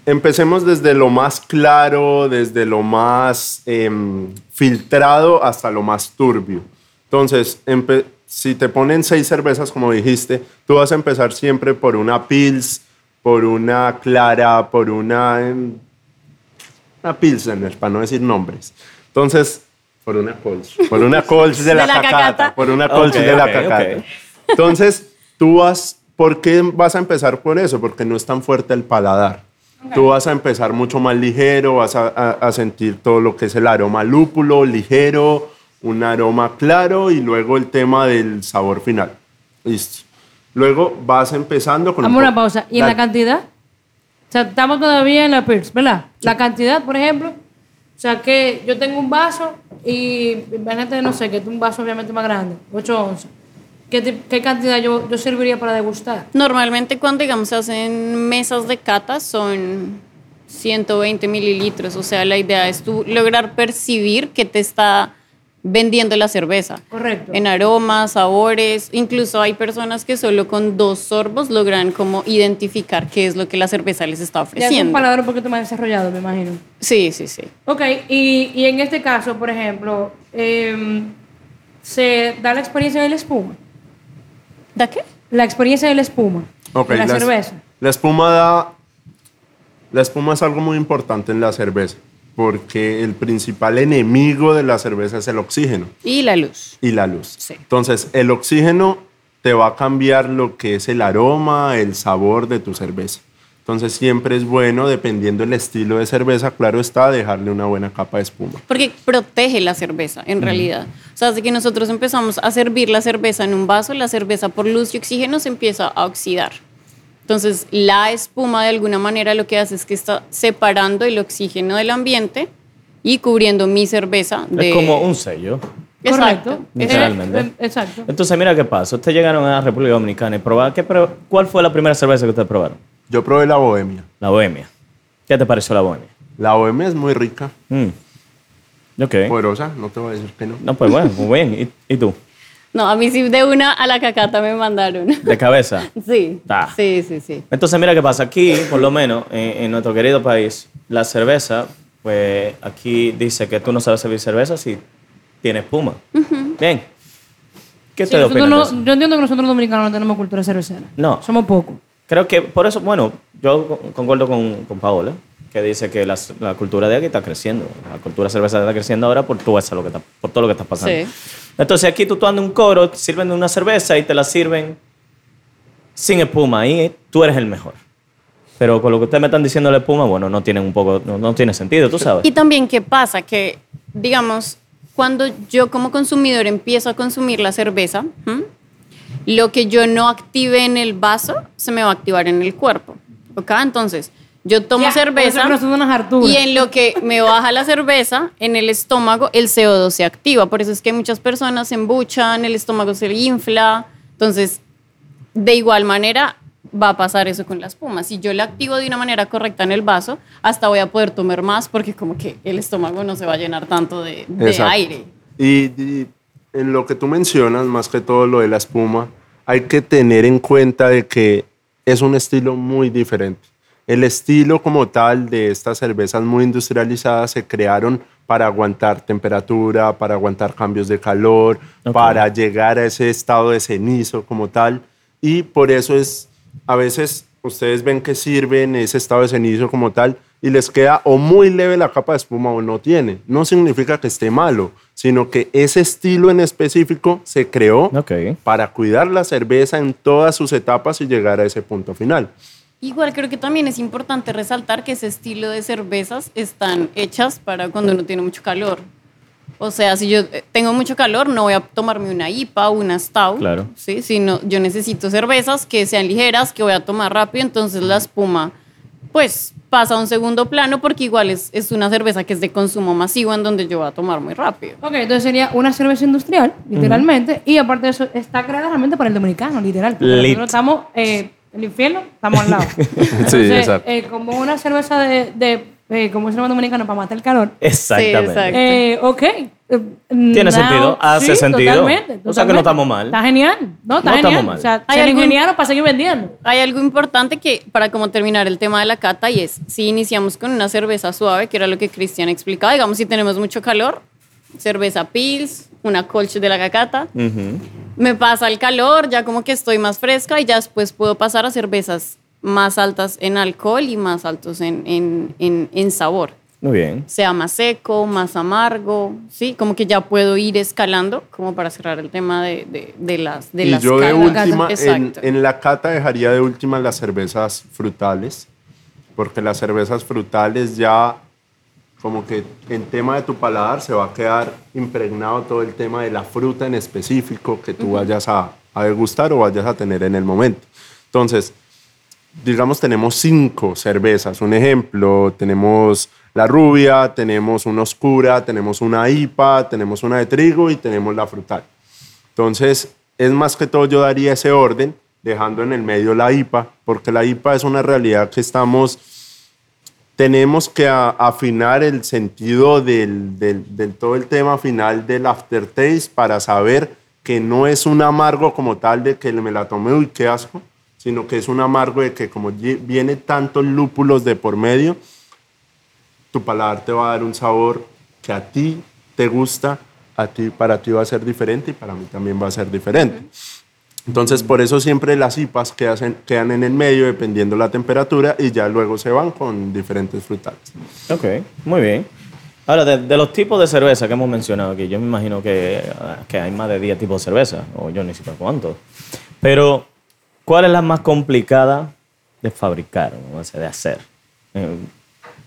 Speaker 4: Empecemos desde lo más claro, desde lo más em, filtrado hasta lo más turbio. Entonces, si te ponen seis cervezas, como dijiste, tú vas a empezar siempre por una Pils, por una Clara, por una, em, una Pilsener, para no decir nombres. Entonces, por una Kolsch. Por una [LAUGHS] Kolsch de la,
Speaker 3: De la
Speaker 4: cacata.
Speaker 3: cacata.
Speaker 4: Por una Kolsch
Speaker 1: Ok,
Speaker 4: de la
Speaker 1: ok,
Speaker 4: cacata.
Speaker 1: ok.
Speaker 4: Entonces, tú vas, ¿por qué vas a empezar por eso? Porque no es tan fuerte el paladar. Tú vas a empezar mucho más ligero, vas a, a- a sentir todo lo que es el aroma lúpulo, ligero, un aroma claro y luego el tema del sabor final. Listo. Luego vas empezando con... un
Speaker 2: Vamos a una pausa. ¿Y en la cantidad? O sea, estamos todavía en la Pierce, ¿verdad? La cantidad, por ejemplo. O sea, que yo tengo un vaso y imagínate, no sé, que es un vaso obviamente más grande, 8 onzas. ¿Qué, qué cantidad yo, yo serviría para degustar?
Speaker 3: Normalmente cuando, digamos, se hacen mesas de cata son 120 mililitros. O sea, la idea es tú lograr percibir que te está vendiendo la cerveza.
Speaker 2: Correcto.
Speaker 3: En aromas, sabores. Incluso hay personas que solo con dos sorbos logran como identificar qué es lo que la cerveza les está
Speaker 2: Ya es un
Speaker 3: ofreciendo.
Speaker 2: paladar un poquito más desarrollado, me imagino.
Speaker 3: Sí, sí, sí.
Speaker 2: Ok, y, y en este caso, por ejemplo, em, se da la experiencia de la espuma.
Speaker 3: ¿Da qué?
Speaker 2: La experiencia de la espuma.
Speaker 4: Ok,
Speaker 2: de la
Speaker 4: las-
Speaker 2: cerveza.
Speaker 4: La espuma da... La espuma es algo muy importante en la cerveza, porque el principal enemigo de la cerveza es el oxígeno
Speaker 3: Y la luz.
Speaker 4: y la luz.
Speaker 3: Sí.
Speaker 4: Entonces, el oxígeno te va a cambiar lo que es el aroma, el sabor de tu cerveza. Entonces, siempre es bueno, dependiendo del estilo de cerveza, claro está, dejarle una buena capa de espuma.
Speaker 3: Porque protege la cerveza, en realidad. O sea, desde que nosotros empezamos a servir la cerveza en un vaso, la cerveza por luz y oxígeno se empieza a oxidar. Entonces, la espuma de alguna manera lo que hace es que está separando el oxígeno del ambiente y cubriendo mi cerveza de...
Speaker 1: Es como un sello.
Speaker 3: Exacto.
Speaker 2: Correcto.
Speaker 1: Literalmente.
Speaker 2: Exacto.
Speaker 1: Entonces, mira qué pasa. Ustedes llegaron a la República Dominicana y probaron. ¿qué ¿Cuál fue la primera cerveza que ustedes probaron?
Speaker 4: Yo probé la bohemia.
Speaker 1: La Bohemia. ¿Qué te pareció la Bohemia?
Speaker 4: La bohemia es muy rica,
Speaker 1: Mm. Ok.
Speaker 4: poderosa, no te voy a decir que no.
Speaker 1: No, pues bueno, muy bien. ¿Y, y tú?
Speaker 3: No, a mí sí de una a la cacata me mandaron.
Speaker 1: ¿De cabeza? [LAUGHS]
Speaker 3: Sí,
Speaker 1: Ta.
Speaker 3: sí, sí, sí.
Speaker 1: Entonces, mira qué pasa. Aquí, por lo menos, en, en nuestro querido país, la cerveza, pues aquí dice que tú no sabes servir cerveza si tiene espuma. Bien. ¿Qué
Speaker 2: Sí, no-
Speaker 1: eso?
Speaker 2: yo entiendo que nosotros los dominicanos no tenemos cultura cervecera.
Speaker 1: No.
Speaker 2: Somos pocos.
Speaker 1: Creo que por eso, bueno, yo co- concuerdo con, con Paola, que dice que la, la cultura de aquí está creciendo. La cultura cerveza está creciendo ahora por todo, eso, lo que está, por todo lo que está pasando.
Speaker 3: Sí.
Speaker 1: Entonces aquí tú andas un coro, te sirven de una cerveza y te la sirven sin espuma. Y tú eres el mejor. Pero con lo que ustedes me están diciendo la espuma, bueno, no tiene un poco, no, no tiene sentido, tú sabes.
Speaker 3: Y también, ¿qué pasa? Que, digamos, cuando yo como consumidor empiezo a consumir la cerveza, lo que yo no active en el vaso se me va a activar en el cuerpo. ¿Ok? Entonces, yo tomo
Speaker 2: Ya,
Speaker 3: cerveza y en lo que me baja la cerveza, en el estómago, el CO2 se activa. Por eso es que muchas personas se embuchan, el estómago se infla. Entonces, de igual manera, va a pasar eso con la espuma. Si yo la activo de una manera correcta en el vaso, hasta voy a poder tomar más porque como que el estómago no se va a llenar tanto de, aire.
Speaker 4: Y, y en lo que tú mencionas, más que todo lo de la espuma, hay que tener en cuenta de que es un estilo muy diferente. El estilo como tal de estas cervezas muy industrializadas se crearon para aguantar temperatura, para aguantar cambios de calor, para llegar a ese estado de cenizo como tal. Y por eso es, a veces ustedes ven que sirven ese estado de cenizo como tal y les queda o muy leve la capa de espuma o no tiene. No significa que esté malo, sino que ese estilo en específico se creó para cuidar la cerveza en todas sus etapas y llegar a ese punto final.
Speaker 3: Igual creo que también es importante resaltar que ese estilo de cervezas están hechas para cuando uno tiene mucho calor. O sea, si yo eh, tengo mucho calor, no voy a tomarme una IPA o una Stout.
Speaker 1: Claro.
Speaker 3: ¿sí? Sino yo necesito cervezas que sean ligeras, que voy a tomar rápido, entonces la espuma, pues pasa a un segundo plano porque igual es, es una cerveza que es de consumo masivo en donde yo voy a tomar muy rápido.
Speaker 2: Ok, entonces sería una cerveza industrial, literalmente, y aparte de eso, está creada realmente para el dominicano, literal. porque
Speaker 1: Lit.
Speaker 2: Nosotros estamos, eh, el infierno, estamos al lado. [LAUGHS] Entonces,
Speaker 4: exacto.
Speaker 2: eh, como una cerveza de, de eh, como se llama dominicano, para matar el calor.
Speaker 1: Exactamente.
Speaker 3: exacto.
Speaker 2: Eh, ok. eh,
Speaker 1: Tiene
Speaker 2: now-
Speaker 1: sentido, hace
Speaker 2: sí,
Speaker 1: sentido.
Speaker 2: Totalmente,
Speaker 1: O sea que no
Speaker 2: totalmente.
Speaker 1: estamos mal.
Speaker 2: Está genial. No, está
Speaker 1: No
Speaker 2: genial.
Speaker 1: estamos mal.
Speaker 2: O sea,
Speaker 3: ¿Hay
Speaker 2: ingeniero para seguir vendiendo.
Speaker 3: Hay algo importante que, para como terminar el tema de la cata, y es, si iniciamos con una cerveza suave, que era lo que Cristian explicaba, digamos, si tenemos mucho calor, cerveza Pils, una colch de la cacata, me pasa el calor, ya como que estoy más fresca y ya después puedo pasar a cervezas más altas en alcohol y más altos en, en, en, en sabor.
Speaker 1: Muy bien.
Speaker 3: Sea más seco, más amargo, ¿sí? Como que ya puedo ir escalando, como para cerrar el tema de, de, de las de
Speaker 4: y
Speaker 3: las
Speaker 4: yo de última, en, en la cata dejaría de última las cervezas frutales, porque las cervezas frutales ya como que en tema de tu paladar se va a quedar impregnado todo el tema de la fruta en específico que tú vayas a, a degustar o vayas a tener en el momento. Entonces, digamos, tenemos cinco cervezas. Un ejemplo, tenemos la rubia, tenemos una oscura, tenemos una IPA, tenemos una de trigo y tenemos la frutal. Entonces, es más que todo yo daría ese orden, dejando en el medio la IPA, porque la IPA es una realidad que estamos, tenemos que a- afinar el sentido del, del, del todo el tema final del aftertaste para saber que no es un amargo como tal de que me la tomé, uy, qué asco, sino que es un amargo de que como viene tantos lúpulos de por medio, tu paladar te va a dar un sabor que a ti te gusta, a ti, para ti va a ser diferente y para mí también va a ser diferente. Entonces, por eso siempre las IPAs quedan, quedan en el medio dependiendo la temperatura y ya luego se van con diferentes frutales.
Speaker 1: Ok, muy bien. Ahora, de, de los tipos de cerveza que hemos mencionado aquí, yo me imagino que, ah, que hay más de 10 tipos de cerveza, o yo ni siquiera cuántos. Pero, ¿cuál es la más complicada de fabricar, o sea, de hacer, en,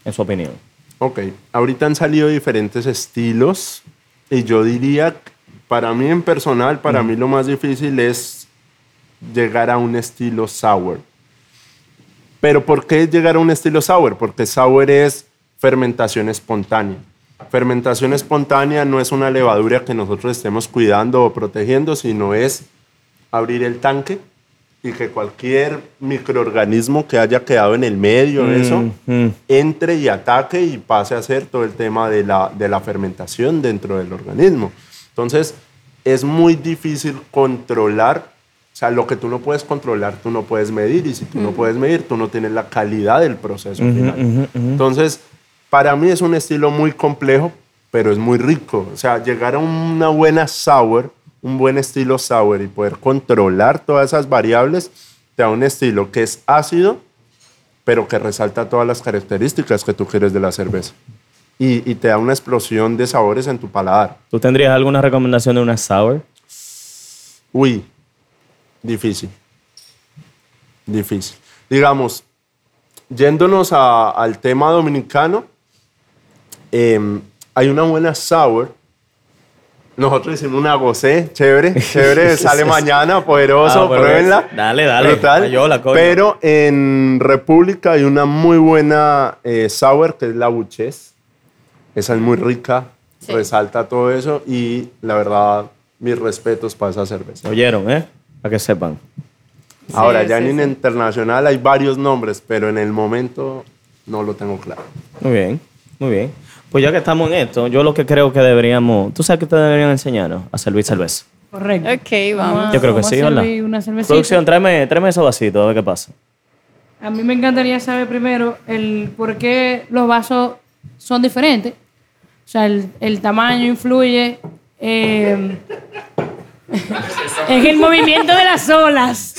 Speaker 1: en su opinión?
Speaker 4: Ok, ahorita han salido diferentes estilos y yo diría, para mí en personal, para mí lo más difícil es llegar a un estilo sour. Pero ¿por qué llegar a un estilo sour? Porque sour es fermentación espontánea. Fermentación espontánea no es una levadura que nosotros estemos cuidando o protegiendo, sino es abrir el tanque y que cualquier microorganismo que haya quedado en el medio, eso,
Speaker 1: Mm.
Speaker 4: entre y ataque y pase a hacer todo el tema de la, de la fermentación dentro del organismo. Entonces, es muy difícil controlar, o sea, lo que tú no puedes controlar, tú no puedes medir, y si tú no puedes medir, tú no tienes la calidad del proceso final. Entonces, para mí es un estilo muy complejo, pero es muy rico. O sea, llegar a una buena sour, un buen estilo sour y poder controlar todas esas variables, te da un estilo que es ácido, pero que resalta todas las características que tú quieres de la cerveza. Y, y te da una explosión de sabores en tu paladar.
Speaker 1: ¿Tú tendrías alguna recomendación de una sour?
Speaker 4: Uy, difícil. Difícil. Digamos, yéndonos a- al tema dominicano, em, hay una buena sour. Nosotros hicimos una gocé, chévere, [LAUGHS] chévere, sale mañana, poderoso,
Speaker 1: Ah,
Speaker 4: pruébenla.
Speaker 1: dale, dale,
Speaker 4: Brutal.
Speaker 1: payola, coño.
Speaker 4: Pero en República hay una muy buena eh, sour que es la Buches. Esa es muy rica,
Speaker 3: Sí.
Speaker 4: resalta todo eso y la verdad, mis respetos para esa cerveza.
Speaker 1: ¿Oyeron, eh? Para que sepan.
Speaker 4: Ahora,
Speaker 3: Sí,
Speaker 4: ya
Speaker 3: sí,
Speaker 4: en
Speaker 3: sí.
Speaker 4: internacional hay varios nombres, pero en el momento no lo tengo claro.
Speaker 1: Muy bien, muy bien. Pues ya que estamos en esto, yo lo que creo que deberíamos... ¿Tú sabes que te deberían enseñarnos a servir cerveza?
Speaker 2: Correcto.
Speaker 3: Ok, vamos.
Speaker 1: Yo creo que sí, ¿verdad?
Speaker 2: servir Una cervecita.
Speaker 1: Producción, tráeme, tráeme ese vasito, a ver qué pasa.
Speaker 2: A mí me encantaría saber primero el por qué los vasos son diferentes. O sea, el, el tamaño influye eh, en el movimiento de las olas.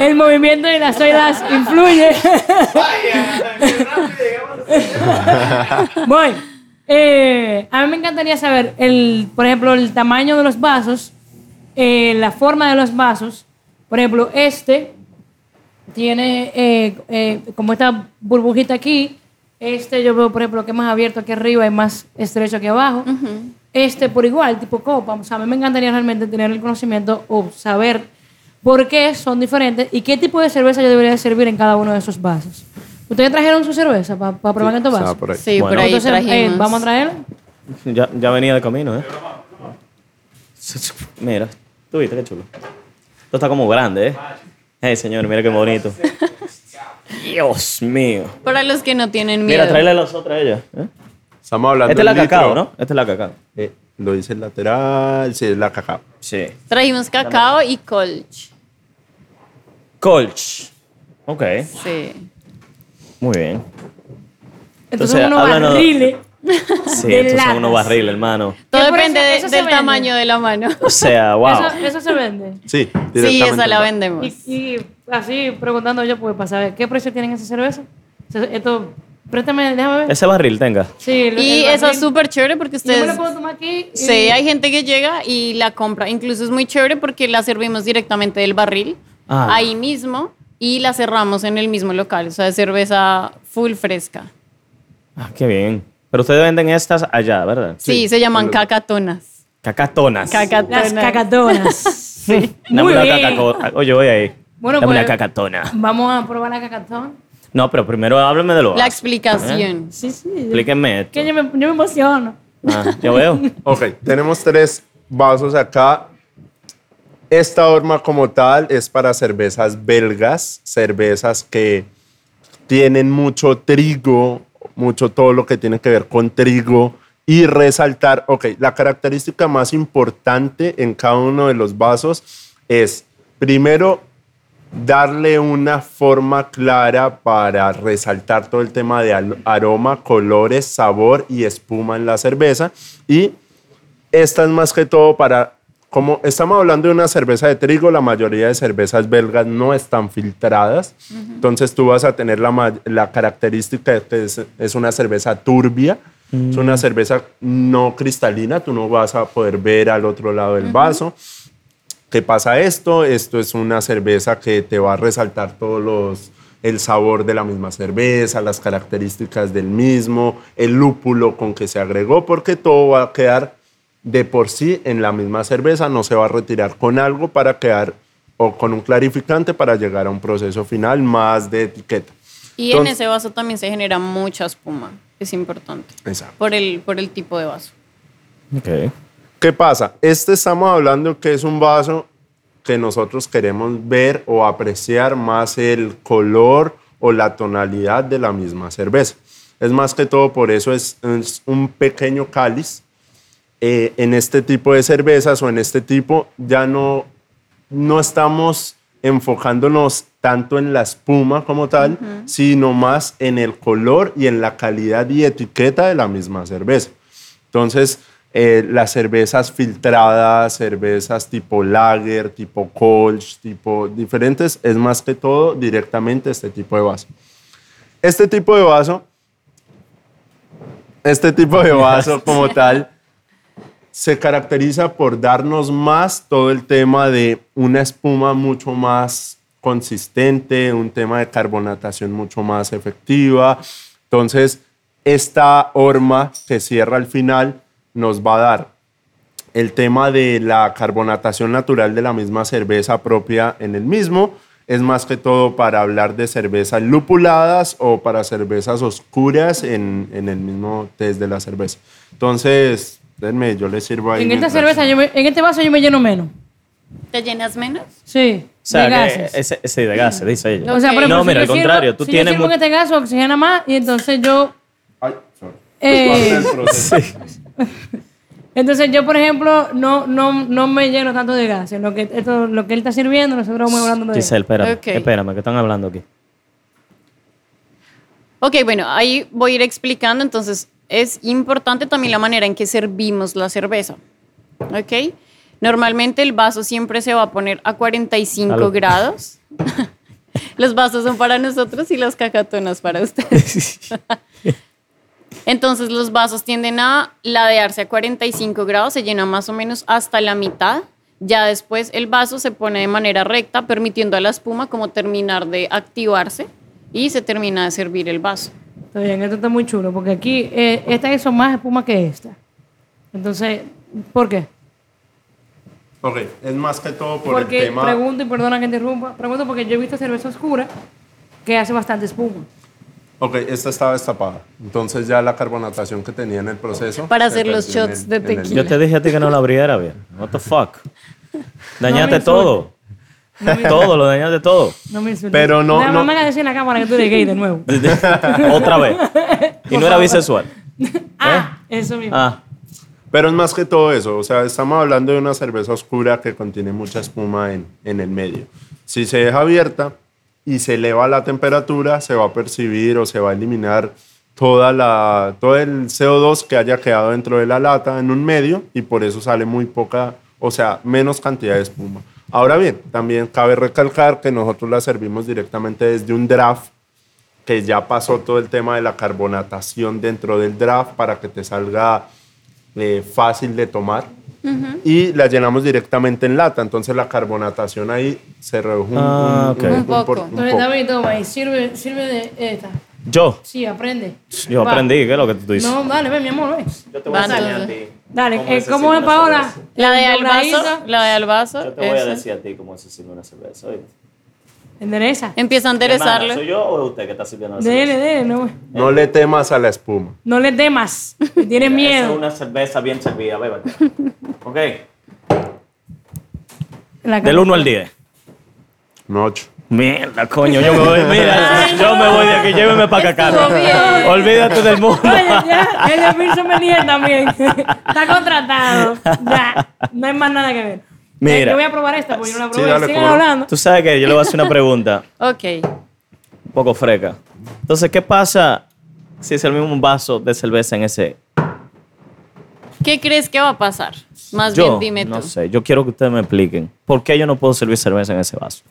Speaker 2: el movimiento de las olas influye. Voy. Eh, a mí me encantaría saber, el, por ejemplo, el tamaño de los vasos, eh, la forma de los vasos. Por ejemplo, este tiene eh, eh, como esta burbujita aquí Este yo veo, por ejemplo, que es más abierto aquí arriba y más estrecho aquí abajo. Este por igual, tipo copa. O sea, a mí me encantaría realmente tener el conocimiento o saber por qué son diferentes y qué tipo de cerveza yo debería servir en cada uno de esos vasos. ¿Ustedes trajeron su cerveza para probar en estos vasos?
Speaker 4: por ahí.
Speaker 3: Sí,
Speaker 1: Bueno.
Speaker 3: por ahí
Speaker 2: Entonces, eh,
Speaker 3: trajimos.
Speaker 2: vamos a traerla.
Speaker 1: Ya, ya venía de camino, ¿eh? Mira, tú viste qué chulo. Esto está como grande, ¿eh? Hey, señor, mira qué bonito. [LAUGHS] Dios mío.
Speaker 3: Para los que no tienen miedo.
Speaker 1: Mira, tráele los otros a ella. ¿eh?
Speaker 4: Estamos hablando
Speaker 1: Esta es la cacao,
Speaker 4: litro.
Speaker 1: ¿no? Esta es la cacao.
Speaker 4: Eh, lo dice el lateral, sí, es la cacao.
Speaker 1: Sí.
Speaker 3: Trajimos cacao y colch.
Speaker 1: Colch. Ok,
Speaker 3: Sí.
Speaker 1: muy bien.
Speaker 2: Entonces,
Speaker 1: Entonces,
Speaker 2: unos
Speaker 1: háblanos-
Speaker 2: barriles.
Speaker 1: Sí,
Speaker 2: De
Speaker 1: estos son
Speaker 2: latas.
Speaker 1: unos barriles, hermano.
Speaker 3: Todo
Speaker 2: ¿Qué por
Speaker 3: depende
Speaker 2: eso-
Speaker 3: de-
Speaker 2: eso se
Speaker 3: del
Speaker 2: vende?
Speaker 3: tamaño de la mano.
Speaker 1: O sea, [LAUGHS] wow.
Speaker 2: Eso, eso se vende.
Speaker 4: Sí,
Speaker 3: Sí,
Speaker 4: directamente
Speaker 3: esa la vendemos.
Speaker 2: Y, y así preguntando yo, pues, para saber qué precio tienen esa cerveza. Esto, préstame, déjame ver.
Speaker 1: Ese barril tenga.
Speaker 2: Sí, el-
Speaker 3: Y
Speaker 2: el
Speaker 3: eso es súper chévere porque
Speaker 2: Y Yo me
Speaker 3: ustedes...
Speaker 2: lo puedo tomar aquí. y-
Speaker 3: Sí, hay gente que llega y la compra. Incluso es muy chévere porque la servimos directamente del barril,
Speaker 1: Ah.
Speaker 3: ahí mismo, y la cerramos en el mismo local. O sea, es cerveza full fresca.
Speaker 1: Ah, qué bien. Pero ustedes venden estas allá, ¿verdad?
Speaker 3: Sí, se llaman cacatonas.
Speaker 1: Cacatonas.
Speaker 3: Cacatonas.
Speaker 2: Las cacatonas. [LAUGHS] sí. [LAUGHS]
Speaker 1: Dame
Speaker 2: Muy
Speaker 1: una
Speaker 2: bien.
Speaker 1: cacaco- Oye, voy ahí.
Speaker 2: Bueno,
Speaker 1: Dame
Speaker 2: pues,
Speaker 1: una cacatona.
Speaker 2: Vamos a probar la cacatona.
Speaker 1: No, pero primero háblame de lo
Speaker 3: La explicación.
Speaker 2: Sí, sí.
Speaker 1: Explíquenme esto.
Speaker 2: Que yo me, yo me emociono.
Speaker 1: Ah, yo veo. [LAUGHS]
Speaker 4: Ok, tenemos tres vasos acá. Esta horma como tal es para cervezas belgas, cervezas que tienen mucho trigo, mucho todo lo que tiene que ver con trigo y resaltar, ok, la característica más importante en cada uno de los vasos es, primero, darle una forma clara para resaltar todo el tema de aroma, colores, sabor y espuma en la cerveza. Y esta es más que todo para, como estamos hablando de una cerveza de trigo, la mayoría de cervezas belgas no están filtradas. Entonces tú vas a tener la, la característica de que es, es una cerveza turbia. Es una cerveza no cristalina, tú no vas a poder ver al otro lado del vaso. ¿Qué pasa esto? Esto es una cerveza que te va a resaltar todos los el sabor de la misma cerveza, las características del mismo, el lúpulo con que se agregó, porque todo va a quedar de por sí en la misma cerveza, no se va a retirar con algo para quedar o con un clarificante para llegar a un proceso final más de etiqueta.
Speaker 3: Y en ese vaso también se genera mucha espuma. Es importante.
Speaker 4: Exacto.
Speaker 3: Por el, por el tipo de vaso.
Speaker 1: Ok.
Speaker 4: ¿Qué pasa? Este estamos hablando que es un vaso que nosotros queremos ver o apreciar más el color o la tonalidad de la misma cerveza. Es más que todo por eso es, es un pequeño cáliz. Eh, en este tipo de cervezas o en este tipo ya no, no estamos enfocándonos tanto en la espuma como tal, sino más en el color y en la calidad y etiqueta de la misma cerveza. Entonces, eh, las cervezas filtradas, cervezas tipo lager, tipo colch, tipo diferentes, es más que todo directamente este tipo de vaso. Este tipo de vaso, este tipo de [LAUGHS] vaso como tal, se caracteriza por darnos más todo el tema de una espuma mucho más consistente, un tema de carbonatación mucho más efectiva. Entonces, esta horma que cierra al final nos va a dar el tema de la carbonatación natural de la misma cerveza propia en el mismo. Es más que todo para hablar de cervezas lupuladas o para cervezas oscuras en, en el mismo test de la cerveza. Entonces, denme, yo les sirvo ahí.
Speaker 2: En esta cerveza, yo me- en este vaso yo me lleno menos.
Speaker 3: ¿Te llenas menos?
Speaker 2: Sí.
Speaker 1: O sea,
Speaker 2: de
Speaker 1: que
Speaker 2: gases.
Speaker 1: ese, ese de gases, dice ella.
Speaker 2: O sea, por ejemplo,
Speaker 1: no,
Speaker 2: si
Speaker 1: mira, al
Speaker 2: sirvo-
Speaker 1: contrario, tú
Speaker 2: si
Speaker 1: tienes
Speaker 2: yo sirvo en este gas oxigena más y entonces yo...
Speaker 4: Ay, sorry.
Speaker 2: eh,
Speaker 4: Parte del proceso. [LAUGHS]
Speaker 2: entonces yo, por ejemplo, no, no, no me lleno tanto de gases. Lo que, esto, lo que él está sirviendo, nosotros vamos hablando de...
Speaker 1: Giselle, espérame,
Speaker 3: Ok.
Speaker 1: espérame, que están hablando aquí.
Speaker 3: Ok, bueno, ahí voy a ir explicando. Entonces, es importante también la manera en que servimos la cerveza. ¿Ok? Normalmente el vaso siempre se va a poner a 45
Speaker 1: Salud.
Speaker 3: grados. [LAUGHS] los vasos son para nosotros y las cacatonas para ustedes. [LAUGHS] Entonces los vasos tienden a ladearse a 45 grados, se llena más o menos hasta la mitad. Ya después el vaso se pone de manera recta, permitiendo a la espuma como terminar de activarse y se termina de servir el vaso.
Speaker 2: Está bien, esto está muy chulo, porque aquí eh, estas son más espuma que esta. Entonces, ¿por qué?
Speaker 4: Ok, es más que todo por
Speaker 2: porque
Speaker 4: el tema...
Speaker 2: pregunto y perdona que interrumpa, pregunto porque yo he visto cerveza oscura que hace bastante espuma.
Speaker 4: Ok, esta estaba destapada. Entonces ya la carbonatación que tenía en el proceso...
Speaker 3: Para hacer los shots
Speaker 4: el-
Speaker 3: de tequila.
Speaker 1: Yo te dije a ti que no la abriera bien. What the fuck. [LAUGHS]
Speaker 2: No
Speaker 1: Dañaste
Speaker 2: me
Speaker 1: todo. todo, lo dañaste todo.
Speaker 2: No me insultes.
Speaker 4: Pero no-
Speaker 2: Nada
Speaker 4: no-
Speaker 2: más me decir en la cámara que tú eres gay de nuevo. [LAUGHS]
Speaker 1: Otra vez. Y no era bisexual. [LAUGHS]
Speaker 2: Ah, eso mismo.
Speaker 1: Ah,
Speaker 4: Pero es más que todo eso. O sea, estamos hablando de una cerveza oscura que contiene mucha espuma en, en el medio. Si se deja abierta y se eleva la temperatura, se va a percibir o se va a eliminar toda la, todo el CO2 que haya quedado dentro de la lata en un medio y por eso sale muy poca, o sea, menos cantidad de espuma. Ahora bien, también cabe recalcar que nosotros la servimos directamente desde un draft que ya pasó todo el tema de la carbonatación dentro del draft para que te salga eh, fácil de tomar. Y la llenamos directamente en lata, entonces la carbonatación ahí se redujo un,
Speaker 1: Ah,
Speaker 4: un-
Speaker 1: ok.
Speaker 4: un-
Speaker 3: Un poco.
Speaker 4: por- un
Speaker 2: Entonces,
Speaker 4: poco.
Speaker 2: David, toma y sirve, sirve de esta.
Speaker 1: yo.
Speaker 2: Sí, aprende.
Speaker 1: Yo
Speaker 2: Va.
Speaker 1: aprendí. ¿Qué es lo que tú dices?
Speaker 2: No, dale, ven, mi amor, ven.
Speaker 1: Yo te
Speaker 3: voy a enseñar a
Speaker 1: ti.
Speaker 2: Dale, eh, ¿cómo es, Paola?
Speaker 3: La de albazo, la de albazo.
Speaker 1: Yo te voy a
Speaker 3: esa.
Speaker 1: decir a ti cómo se sirve una cerveza. ¿oíste?
Speaker 2: Endereza.
Speaker 3: Empieza a enderezarlo.
Speaker 1: ¿Soy yo o es usted que está sirviendo la
Speaker 2: Dele,
Speaker 1: cerveza?
Speaker 2: dele, no,
Speaker 4: No le temas a la espuma.
Speaker 2: no le temas. Tienes
Speaker 1: Esa
Speaker 2: miedo.
Speaker 1: es una cerveza bien servida, bébate. Ok.
Speaker 2: La
Speaker 1: Del
Speaker 2: cara.
Speaker 1: 1 al 10.
Speaker 4: Un ocho.
Speaker 1: Mierda, coño, yo me voy, mira,
Speaker 2: Ay,
Speaker 1: yo
Speaker 2: no.
Speaker 1: me voy de aquí, lléveme para acá. Olvídate del mundo.
Speaker 2: Oye, ya, Bill Sommelier también. [LAUGHS] Está contratado. Ya, no hay más nada que ver.
Speaker 1: Mira.
Speaker 2: Eh, Yo voy a probar esta porque yo no la
Speaker 4: Sí,
Speaker 2: probé.
Speaker 4: dale,
Speaker 2: Sigan hablando.
Speaker 1: Tú sabes que yo le voy a hacer una [LAUGHS] pregunta
Speaker 3: Ok.
Speaker 1: un poco freca. Entonces, ¿qué pasa si es el mismo vaso de cerveza en ese?
Speaker 3: ¿Qué crees que va a pasar? Más
Speaker 1: Yo,
Speaker 3: bien dime tú.
Speaker 1: no sé, yo quiero que ustedes me expliquen. ¿Por qué yo no puedo servir cerveza en ese vaso?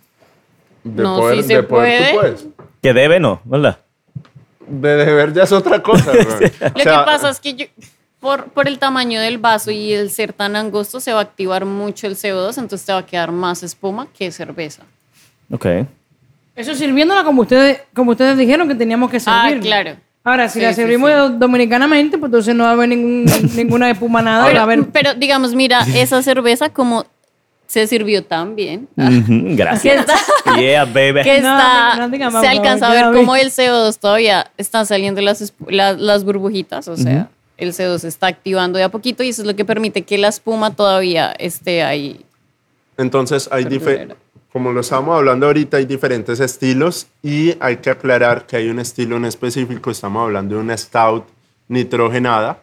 Speaker 4: De
Speaker 3: No,
Speaker 4: poder,
Speaker 3: sí se
Speaker 4: de poder tú
Speaker 3: puede.
Speaker 4: puedes.
Speaker 1: Que debe, no, ¿verdad?
Speaker 4: De deber ya es otra cosa. [LAUGHS] güey.
Speaker 3: Lo
Speaker 4: O sea,
Speaker 3: que pasa es que yo, por, por el tamaño del vaso y el ser tan angosto, se va a activar mucho el CO2, entonces te va a quedar más espuma que cerveza.
Speaker 1: Ok.
Speaker 2: Eso sirviéndola como ustedes, como ustedes dijeron que teníamos que
Speaker 3: Ah,
Speaker 2: servir.
Speaker 3: claro.
Speaker 2: Ahora, si
Speaker 3: Sí,
Speaker 2: la
Speaker 3: sí,
Speaker 2: servimos dominicanamente, pues entonces no va a haber ningún, [LAUGHS] ninguna espuma nada. va a
Speaker 3: Pero,
Speaker 2: haber
Speaker 3: pero, digamos, mira, [LAUGHS] esa cerveza como se sirvió tan bien.
Speaker 1: Ujú,
Speaker 3: Que
Speaker 1: Gracias.
Speaker 3: está, [LAUGHS]
Speaker 1: Yeah, baby.
Speaker 3: que
Speaker 2: No,
Speaker 3: está-
Speaker 2: no más,
Speaker 3: se alcanza a ver cómo el CO2 todavía están saliendo las, esp- la- las burbujitas, o sea, el CO2 se está activando de a poquito y eso es lo que permite que la espuma todavía esté ahí.
Speaker 4: Entonces, hay como lo estamos hablando ahorita, hay diferentes estilos y hay que aclarar que hay un estilo en específico. Estamos hablando de una stout nitrogenada.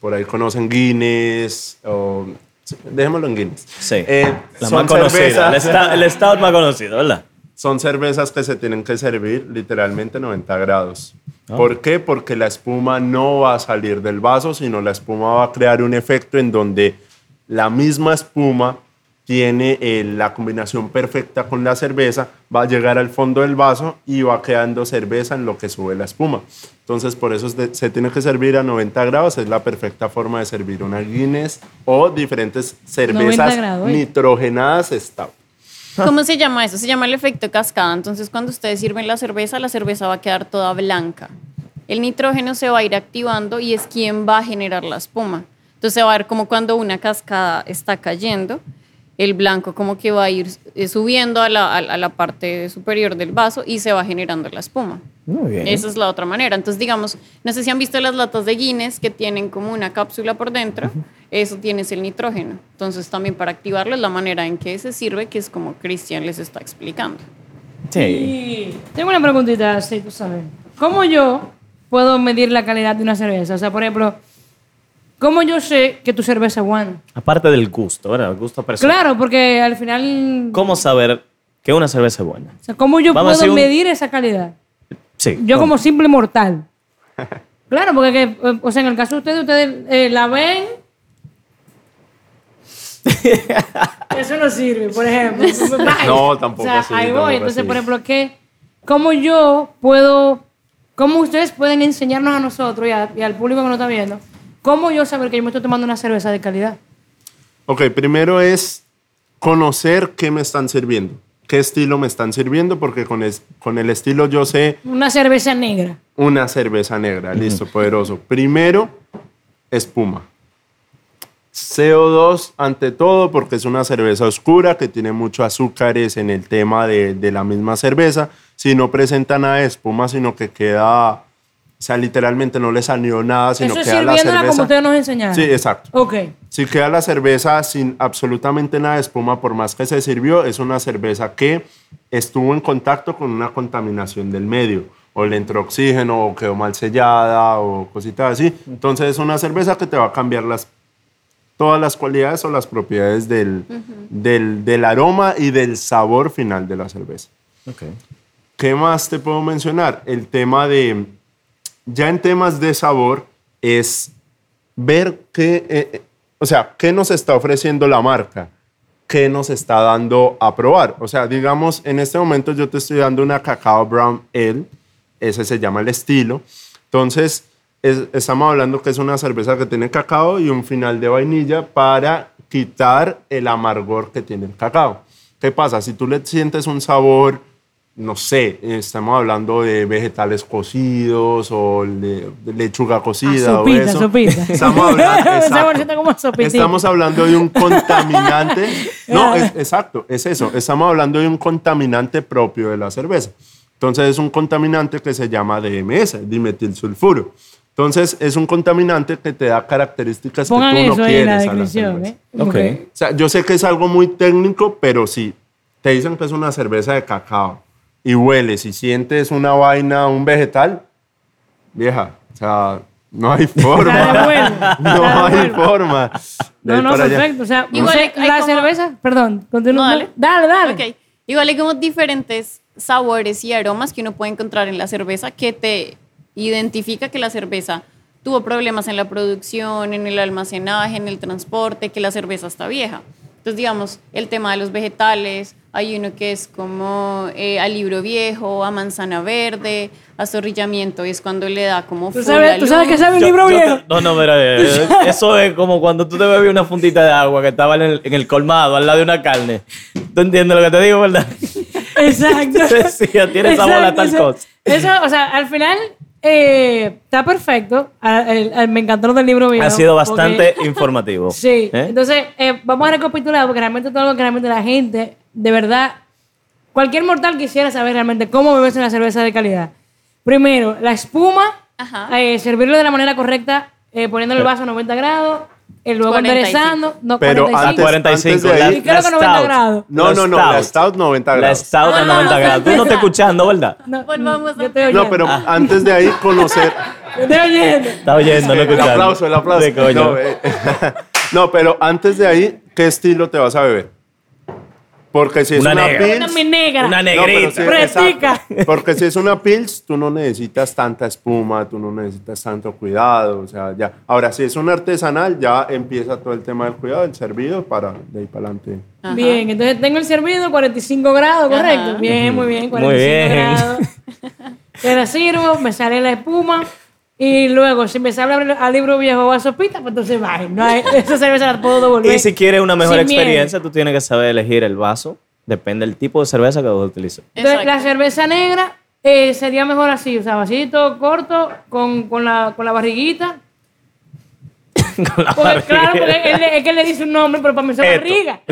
Speaker 4: Por ahí conocen Guinness o... sí, Dejémoslo en Guinness.
Speaker 1: Sí.
Speaker 4: Eh,
Speaker 1: la más conocida. El,
Speaker 4: cervezas-
Speaker 1: stout, el stout más conocido, ¿verdad?
Speaker 4: Son cervezas que se tienen que servir literalmente 90 grados.
Speaker 1: Ah.
Speaker 4: ¿Por qué? Porque la espuma no va a salir del vaso, sino la espuma va a crear un efecto en donde la misma espuma tiene eh, la combinación perfecta con la cerveza, va a llegar al fondo del vaso y va quedando cerveza en lo que sube la espuma. Entonces, por eso se tiene que servir a 90 grados, es la perfecta forma de servir una Guinness o diferentes cervezas
Speaker 2: grados,
Speaker 4: nitrogenadas stout.
Speaker 3: ¿Cómo se llama eso? Se llama el efecto cascada. Entonces, cuando ustedes sirven la cerveza, la cerveza va a quedar toda blanca. El nitrógeno se va a ir activando y es quien va a generar la espuma. Entonces, se va a ver como cuando una cascada está cayendo, el blanco como que va a ir eh, subiendo a la, a la- a la parte superior del vaso y se va generando la espuma.
Speaker 1: Muy bien.
Speaker 3: Esa es la otra manera. Entonces, digamos, no sé si han visto las latas de Guinness que tienen como una cápsula por dentro. Eso tienes el nitrógeno. Entonces, también para activarlo es la manera en que se sirve, que es como Cristian les está explicando.
Speaker 1: Sí.
Speaker 2: Y tengo una preguntita, sí, tú sabes. ¿Cómo yo puedo medir la calidad de una cerveza? O sea, por ejemplo, ¿cómo yo sé que tu cerveza es buena?
Speaker 1: Aparte del gusto, ¿verdad? El gusto personal.
Speaker 2: Claro, porque al final,
Speaker 1: ¿Cómo saber que una cerveza es buena?
Speaker 2: o sea, ¿cómo yo
Speaker 1: Vamos
Speaker 2: puedo
Speaker 1: un-
Speaker 2: medir esa calidad?
Speaker 1: Sí.
Speaker 2: Yo
Speaker 1: ¿cómo?
Speaker 2: como simple mortal. [LAUGHS] Claro, porque, que, eh, o sea, en el caso de ustedes, ustedes eh, la ven. [LAUGHS] Eso no sirve, por ejemplo. [LAUGHS]
Speaker 4: No, tampoco
Speaker 2: O sea,
Speaker 4: así,
Speaker 2: ahí voy. Entonces,
Speaker 4: así.
Speaker 2: por ejemplo, ¿qué, ¿cómo yo puedo, cómo ustedes pueden enseñarnos a nosotros y, a- y al público que nos está viendo, cómo yo saber que yo me estoy tomando una cerveza de calidad?
Speaker 4: Ok, primero es conocer qué me están sirviendo. qué estilo me están sirviendo, porque con, es- con el estilo yo sé
Speaker 2: Una cerveza negra.
Speaker 4: una cerveza negra. Listo, poderoso. Primero, espuma. CO2 ante todo porque es una cerveza oscura que tiene muchos azúcares en el tema de, de la misma cerveza. Si no presenta nada de espuma, sino que queda, o sea, literalmente no le salió nada, sino
Speaker 2: Eso es
Speaker 4: queda la
Speaker 2: sirviéndola como
Speaker 4: cerveza.
Speaker 2: ustedes nos enseñaron.
Speaker 4: Sí, exacto.
Speaker 2: Ok.
Speaker 4: Si queda la cerveza sin absolutamente nada de espuma, por más que se sirvió, es una cerveza que estuvo en contacto con una contaminación del medio. O le entró oxígeno, o quedó mal sellada, o cositas así. Entonces es una cerveza que te va a cambiar las, todas las cualidades o las propiedades del, del, del aroma y del sabor final de la cerveza.
Speaker 1: Ok.
Speaker 4: ¿Qué más te puedo mencionar? El tema de, ya en temas de sabor, es ver qué, eh, eh, o sea, qué nos está ofreciendo la marca, qué nos está dando a probar. O sea, digamos, en este momento yo te estoy dando una Cacao Brown Ale, ese se llama el estilo. Entonces, es- estamos hablando que es una cerveza que tiene cacao y un final de vainilla para quitar el amargor que tiene el cacao. ¿Qué pasa? Si tú le sientes un sabor, no sé, estamos hablando de vegetales cocidos o de, lechuga cocida
Speaker 2: Ah,
Speaker 4: o
Speaker 2: sopita,
Speaker 4: eso.
Speaker 2: sopita.
Speaker 4: Estamos [LAUGHS] hablando,
Speaker 2: como.
Speaker 4: Estamos hablando de un contaminante. [LAUGHS] No, es- exacto, es eso. Estamos hablando de un contaminante propio de la cerveza. Entonces es un contaminante que se llama DMS, dimetilsulfuro. Entonces es un contaminante que te da características
Speaker 2: Pongan
Speaker 4: que tú
Speaker 2: eso
Speaker 4: no
Speaker 2: en la
Speaker 4: quieres a la cerveza.
Speaker 2: ¿eh?
Speaker 1: Ok.
Speaker 4: O sea, yo sé que es algo muy técnico, pero si te dicen que es una cerveza de cacao y hueles y sientes una vaina, un vegetal, vieja, o sea, no hay [LAUGHS] forma. [LAUGHS] no
Speaker 2: la
Speaker 4: hay forma. de
Speaker 2: No, no, perfecto. O sea,
Speaker 3: Igual
Speaker 2: no sé,
Speaker 3: hay
Speaker 2: la
Speaker 3: como-
Speaker 2: cerveza, perdón, continúa.
Speaker 3: No, dale.
Speaker 2: dale, dale.
Speaker 3: Ok. Igual hay como diferentes sabores y aromas que uno puede encontrar en la cerveza que te identifica que la cerveza tuvo problemas en la producción, en el almacenaje, en el transporte, que la cerveza está vieja. Entonces, digamos, el tema de los vegetales, hay uno que es como eh, a libro viejo, a manzana verde, a zorrillamiento, y es cuando le da como
Speaker 2: ¿Tú sabes, tú sabes que sabe un libro
Speaker 1: yo
Speaker 2: viejo?
Speaker 1: no, no, mira, eh, [LAUGHS] eso es como cuando tú te bebes una fundita de agua que estaba en el, en el colmado al lado de una carne. ¿Tú entiendes lo que te digo, verdad? [LAUGHS]
Speaker 2: Exacto. [LAUGHS]
Speaker 1: Decía, tiene sabor a tal
Speaker 2: eso-
Speaker 1: cosa.
Speaker 2: Eso, o sea, al final eh, está perfecto. A- me encantó lo del libro viejo.
Speaker 1: Ha sido
Speaker 2: porque-
Speaker 1: bastante informativo.
Speaker 2: Sí.
Speaker 1: ¿Eh?
Speaker 2: Entonces, eh, vamos a recapitular porque realmente todo lo que realmente la gente, de verdad, cualquier mortal quisiera saber realmente cómo beberse una cerveza de calidad. Primero, la espuma,
Speaker 3: Ajá.
Speaker 2: eh, servirlo de la manera correcta, eh, poniendo el vaso a 90 grados, luego
Speaker 3: 45.
Speaker 2: enderezando. No,
Speaker 4: Pero
Speaker 2: 45.
Speaker 4: antes-
Speaker 1: 45.
Speaker 4: de
Speaker 1: la-
Speaker 4: ahí-
Speaker 2: Y creo
Speaker 1: la
Speaker 2: que 90
Speaker 1: stout.
Speaker 2: grados.
Speaker 4: No, no, no, la stout 90
Speaker 1: La
Speaker 4: grados.
Speaker 1: stout a
Speaker 2: Ah,
Speaker 1: 90 grados. Tú no
Speaker 2: cerveza. [LAUGHS]
Speaker 1: escuchando, ¿verdad?
Speaker 2: No,
Speaker 3: Volvamos
Speaker 2: yo
Speaker 3: a-
Speaker 2: estoy oyendo.
Speaker 4: No, pero antes de ahí [LAUGHS] conocer...
Speaker 2: Yo estoy oyendo.
Speaker 1: Está oyendo, no
Speaker 4: el
Speaker 1: escuchando.
Speaker 4: aplauso, el aplauso.
Speaker 1: Sí, coño.
Speaker 4: No, eh, [LAUGHS] no, pero antes de ahí, ¿qué estilo te vas a beber? Porque si es
Speaker 1: Una
Speaker 4: una,
Speaker 1: negra.
Speaker 4: Pils...
Speaker 2: Una negra.
Speaker 1: Una negrita.
Speaker 4: exacto. Porque si es una Pils, tú no necesitas tanta espuma, tú no necesitas tanto cuidado, o sea, ya. Ahora, si es una artesanal, ya empieza todo el tema del cuidado, el servido, para de ahí para adelante.
Speaker 3: Ajá.
Speaker 2: Bien, entonces tengo el servido 45 grados, correcto.
Speaker 3: Ajá.
Speaker 2: Bien, muy bien, 45
Speaker 1: bien.
Speaker 2: grados. [LAUGHS] Te la sirvo, me sale la espuma y luego si me sale al- libro viejo o a sopita, pues entonces va, no hay, [LAUGHS] esa cerveza la puedo devolver.
Speaker 1: Y si quieres una mejor
Speaker 2: miedo.
Speaker 1: experiencia, tú tienes que saber elegir el vaso. Depende del tipo de cerveza que vas a utilizar.
Speaker 2: Entonces, la cerveza negra eh, sería mejor así, o sea, vasito corto con, con, la, con la barriguita. [LAUGHS]
Speaker 1: Con la
Speaker 2: Porque, claro,
Speaker 1: barriga.
Speaker 2: porque él, es que él le dice un nombre, pero para mí es barriga. [LAUGHS]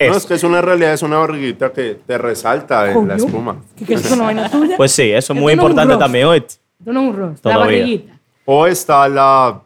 Speaker 4: No, es que es una realidad, es una barriguita que te resalta en la espuma.
Speaker 2: ¿Qué, qué es eso, no vaina tuya?
Speaker 1: Pues sí, eso es muy importante también, oíste.
Speaker 2: Esto no es un roast, la
Speaker 1: Todavía.
Speaker 2: barriguita.
Speaker 4: O está la,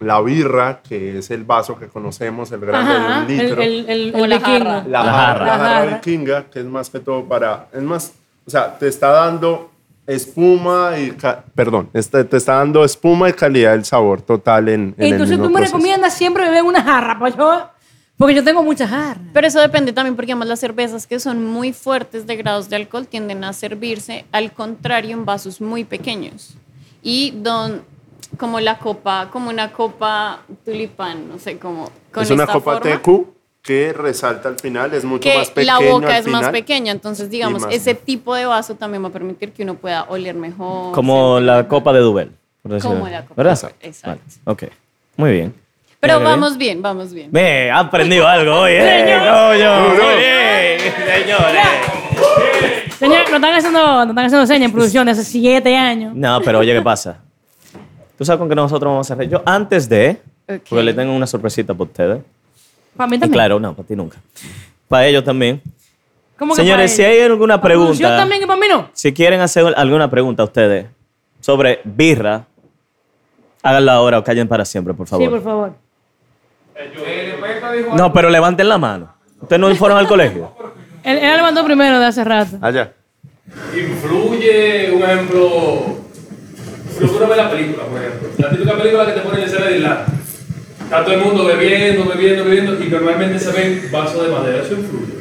Speaker 4: la birra, que es el vaso que conocemos, el grande
Speaker 2: Ajá,
Speaker 4: de un
Speaker 2: el,
Speaker 4: litro.
Speaker 2: el, el,
Speaker 3: O
Speaker 2: el
Speaker 3: la
Speaker 2: vikingo.
Speaker 3: jarra.
Speaker 4: La,
Speaker 1: La
Speaker 4: jarra, la
Speaker 2: La
Speaker 4: jarra vikinga, que es más que todo para. Es más, o sea, te está dando espuma y. Perdón, este- te está dando espuma y calidad del sabor total en, en el
Speaker 2: Entonces
Speaker 4: mismo
Speaker 2: tú me
Speaker 4: proceso.
Speaker 2: recomiendas siempre beber una jarra, pues yo, porque yo tengo muchas jarras.
Speaker 3: Pero eso depende también porque además las cervezas que son muy fuertes de grados de alcohol tienden a servirse al contrario en vasos muy pequeños. Y don, como la copa, como una copa tulipán, no sé, como con
Speaker 4: Es una
Speaker 3: esta
Speaker 4: copa TQ que resalta al final, es mucho
Speaker 3: que
Speaker 4: más pequeño.
Speaker 3: la boca
Speaker 4: al
Speaker 3: es más pequeña, entonces digamos, ese tipo de vaso también va a permitir que uno pueda oler mejor.
Speaker 1: Como la
Speaker 3: mejor.
Speaker 1: copa de Duvel.
Speaker 3: Como la copa
Speaker 1: ¿Verdad?
Speaker 3: de Duvel, exacto.
Speaker 1: Vale, Ok. Muy bien.
Speaker 3: Pero vamos bien, vamos bien.
Speaker 1: Me he aprendido algo hoy, ¿eh?
Speaker 2: Señor.
Speaker 1: Coño, Muy bien, señores.
Speaker 2: Señor, nos están haciendo, nos están haciendo señas en producción de hace siete años.
Speaker 1: No, pero oye, ¿qué pasa? ¿Tú sabes con qué nosotros vamos a hacer? Yo antes de,
Speaker 3: Ok.
Speaker 1: porque le tengo una sorpresita para ustedes.
Speaker 2: Para mí
Speaker 1: Y
Speaker 2: también.
Speaker 1: claro, no, para ti nunca. Para ellos también.
Speaker 2: ¿Cómo que
Speaker 1: Señores,
Speaker 2: para
Speaker 1: si hay alguna
Speaker 2: ¿Para producción
Speaker 1: pregunta,
Speaker 2: también y para mí no?
Speaker 1: si quieren hacer alguna pregunta a ustedes sobre birra, háganla ahora o callen para siempre, por favor.
Speaker 2: Sí, por favor.
Speaker 1: No, pero levanten la mano. ¿Ustedes no fueron al colegio?
Speaker 2: Él, él lo mandó primero de hace rato.
Speaker 4: Allá.
Speaker 5: Influye, un ejemplo, lo que uno ve en la película, por ejemplo. La típica película que te ponen en escena de Irlanda. Está todo el mundo bebiendo, bebiendo, bebiendo, y normalmente se ven vasos de madera. ¿Eso influye?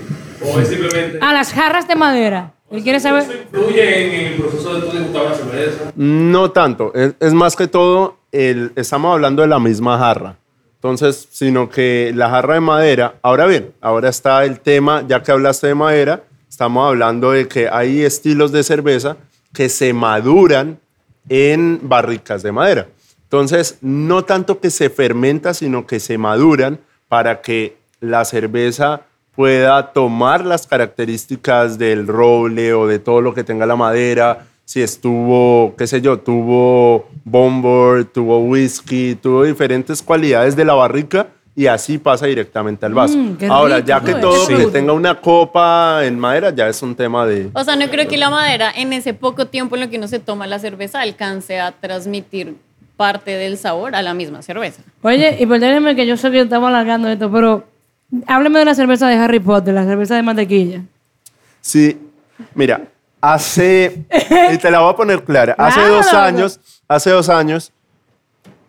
Speaker 5: ¿O es simplemente.?
Speaker 2: Ah, las jarras de madera. Él quiere saber.
Speaker 5: ¿Eso influye en el proceso de tú degustar una cerveza?
Speaker 4: No tanto, es, es más que todo, el, estamos hablando de la misma jarra. Entonces, sino que la jarra de madera, ahora bien, ahora está el tema, ya que hablaste de madera, estamos hablando de que hay estilos de cerveza que se maduran en barricas de madera. Entonces, no tanto que se fermenta, sino que se maduran para que la cerveza pueda tomar las características del roble o de todo lo que tenga la madera, si estuvo, qué sé yo, tuvo bombard, tuvo whisky, tuvo diferentes cualidades de la barrica y así pasa directamente al vaso.
Speaker 2: Mm,
Speaker 4: Ahora,
Speaker 2: rico,
Speaker 4: ya que
Speaker 2: pues.
Speaker 4: todo
Speaker 2: Sí.
Speaker 4: que tenga una copa en madera ya es un tema de...
Speaker 3: O sea, no creo que la madera en ese poco tiempo en lo que uno se toma la cerveza alcance a transmitir parte del sabor a la misma cerveza.
Speaker 2: Oye, y perdónenme que yo sé que estamos alargando esto, pero hábleme de la cerveza de Harry Potter, la cerveza de mantequilla.
Speaker 4: Sí, mira, hace, y te la voy a poner clara, hace
Speaker 2: Claro,
Speaker 4: dos años, hace dos años,